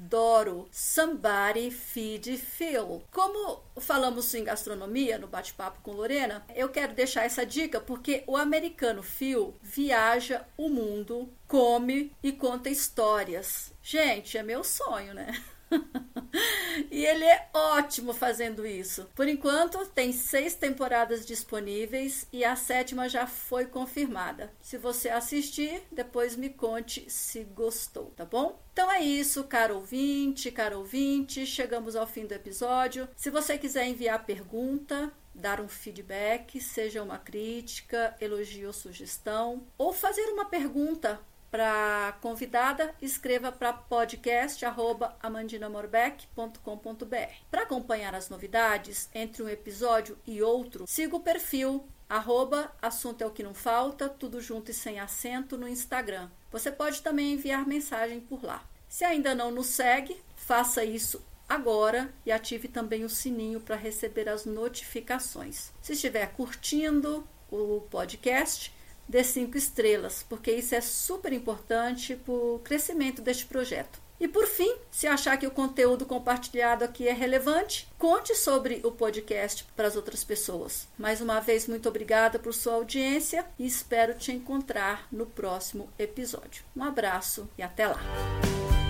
adoro. Somebody Feed Phil. Como falamos em gastronomia no bate-papo com Lorena, eu quero deixar essa dica porque o americano Phil viaja o mundo, come e conta histórias. Gente, é meu sonho, né? e ele é ótimo fazendo isso. Por enquanto, tem seis temporadas disponíveis e a sétima já foi confirmada. Se você assistir, depois me conte se gostou, tá bom? Então é isso, caro ouvinte, caro ouvinte. Chegamos ao fim do episódio. Se você quiser enviar pergunta, dar um feedback, seja uma crítica, elogio ou sugestão, ou fazer uma pergunta para convidada, escreva para podcast@amandinamorbeck.com.br. Para acompanhar as novidades entre um episódio e outro, siga o perfil arroba assunto é o que não falta, tudo junto e sem acento no Instagram. Você pode também enviar mensagem por lá. Se ainda não nos segue, faça isso agora e ative também o sininho para receber as notificações. Se estiver curtindo o podcast, dê cinco estrelas, porque isso é super importante para o crescimento deste projeto. E por fim, se achar que o conteúdo compartilhado aqui é relevante, conte sobre o podcast para as outras pessoas. Mais uma vez, muito obrigada por sua audiência e espero te encontrar no próximo episódio. Um abraço e até lá!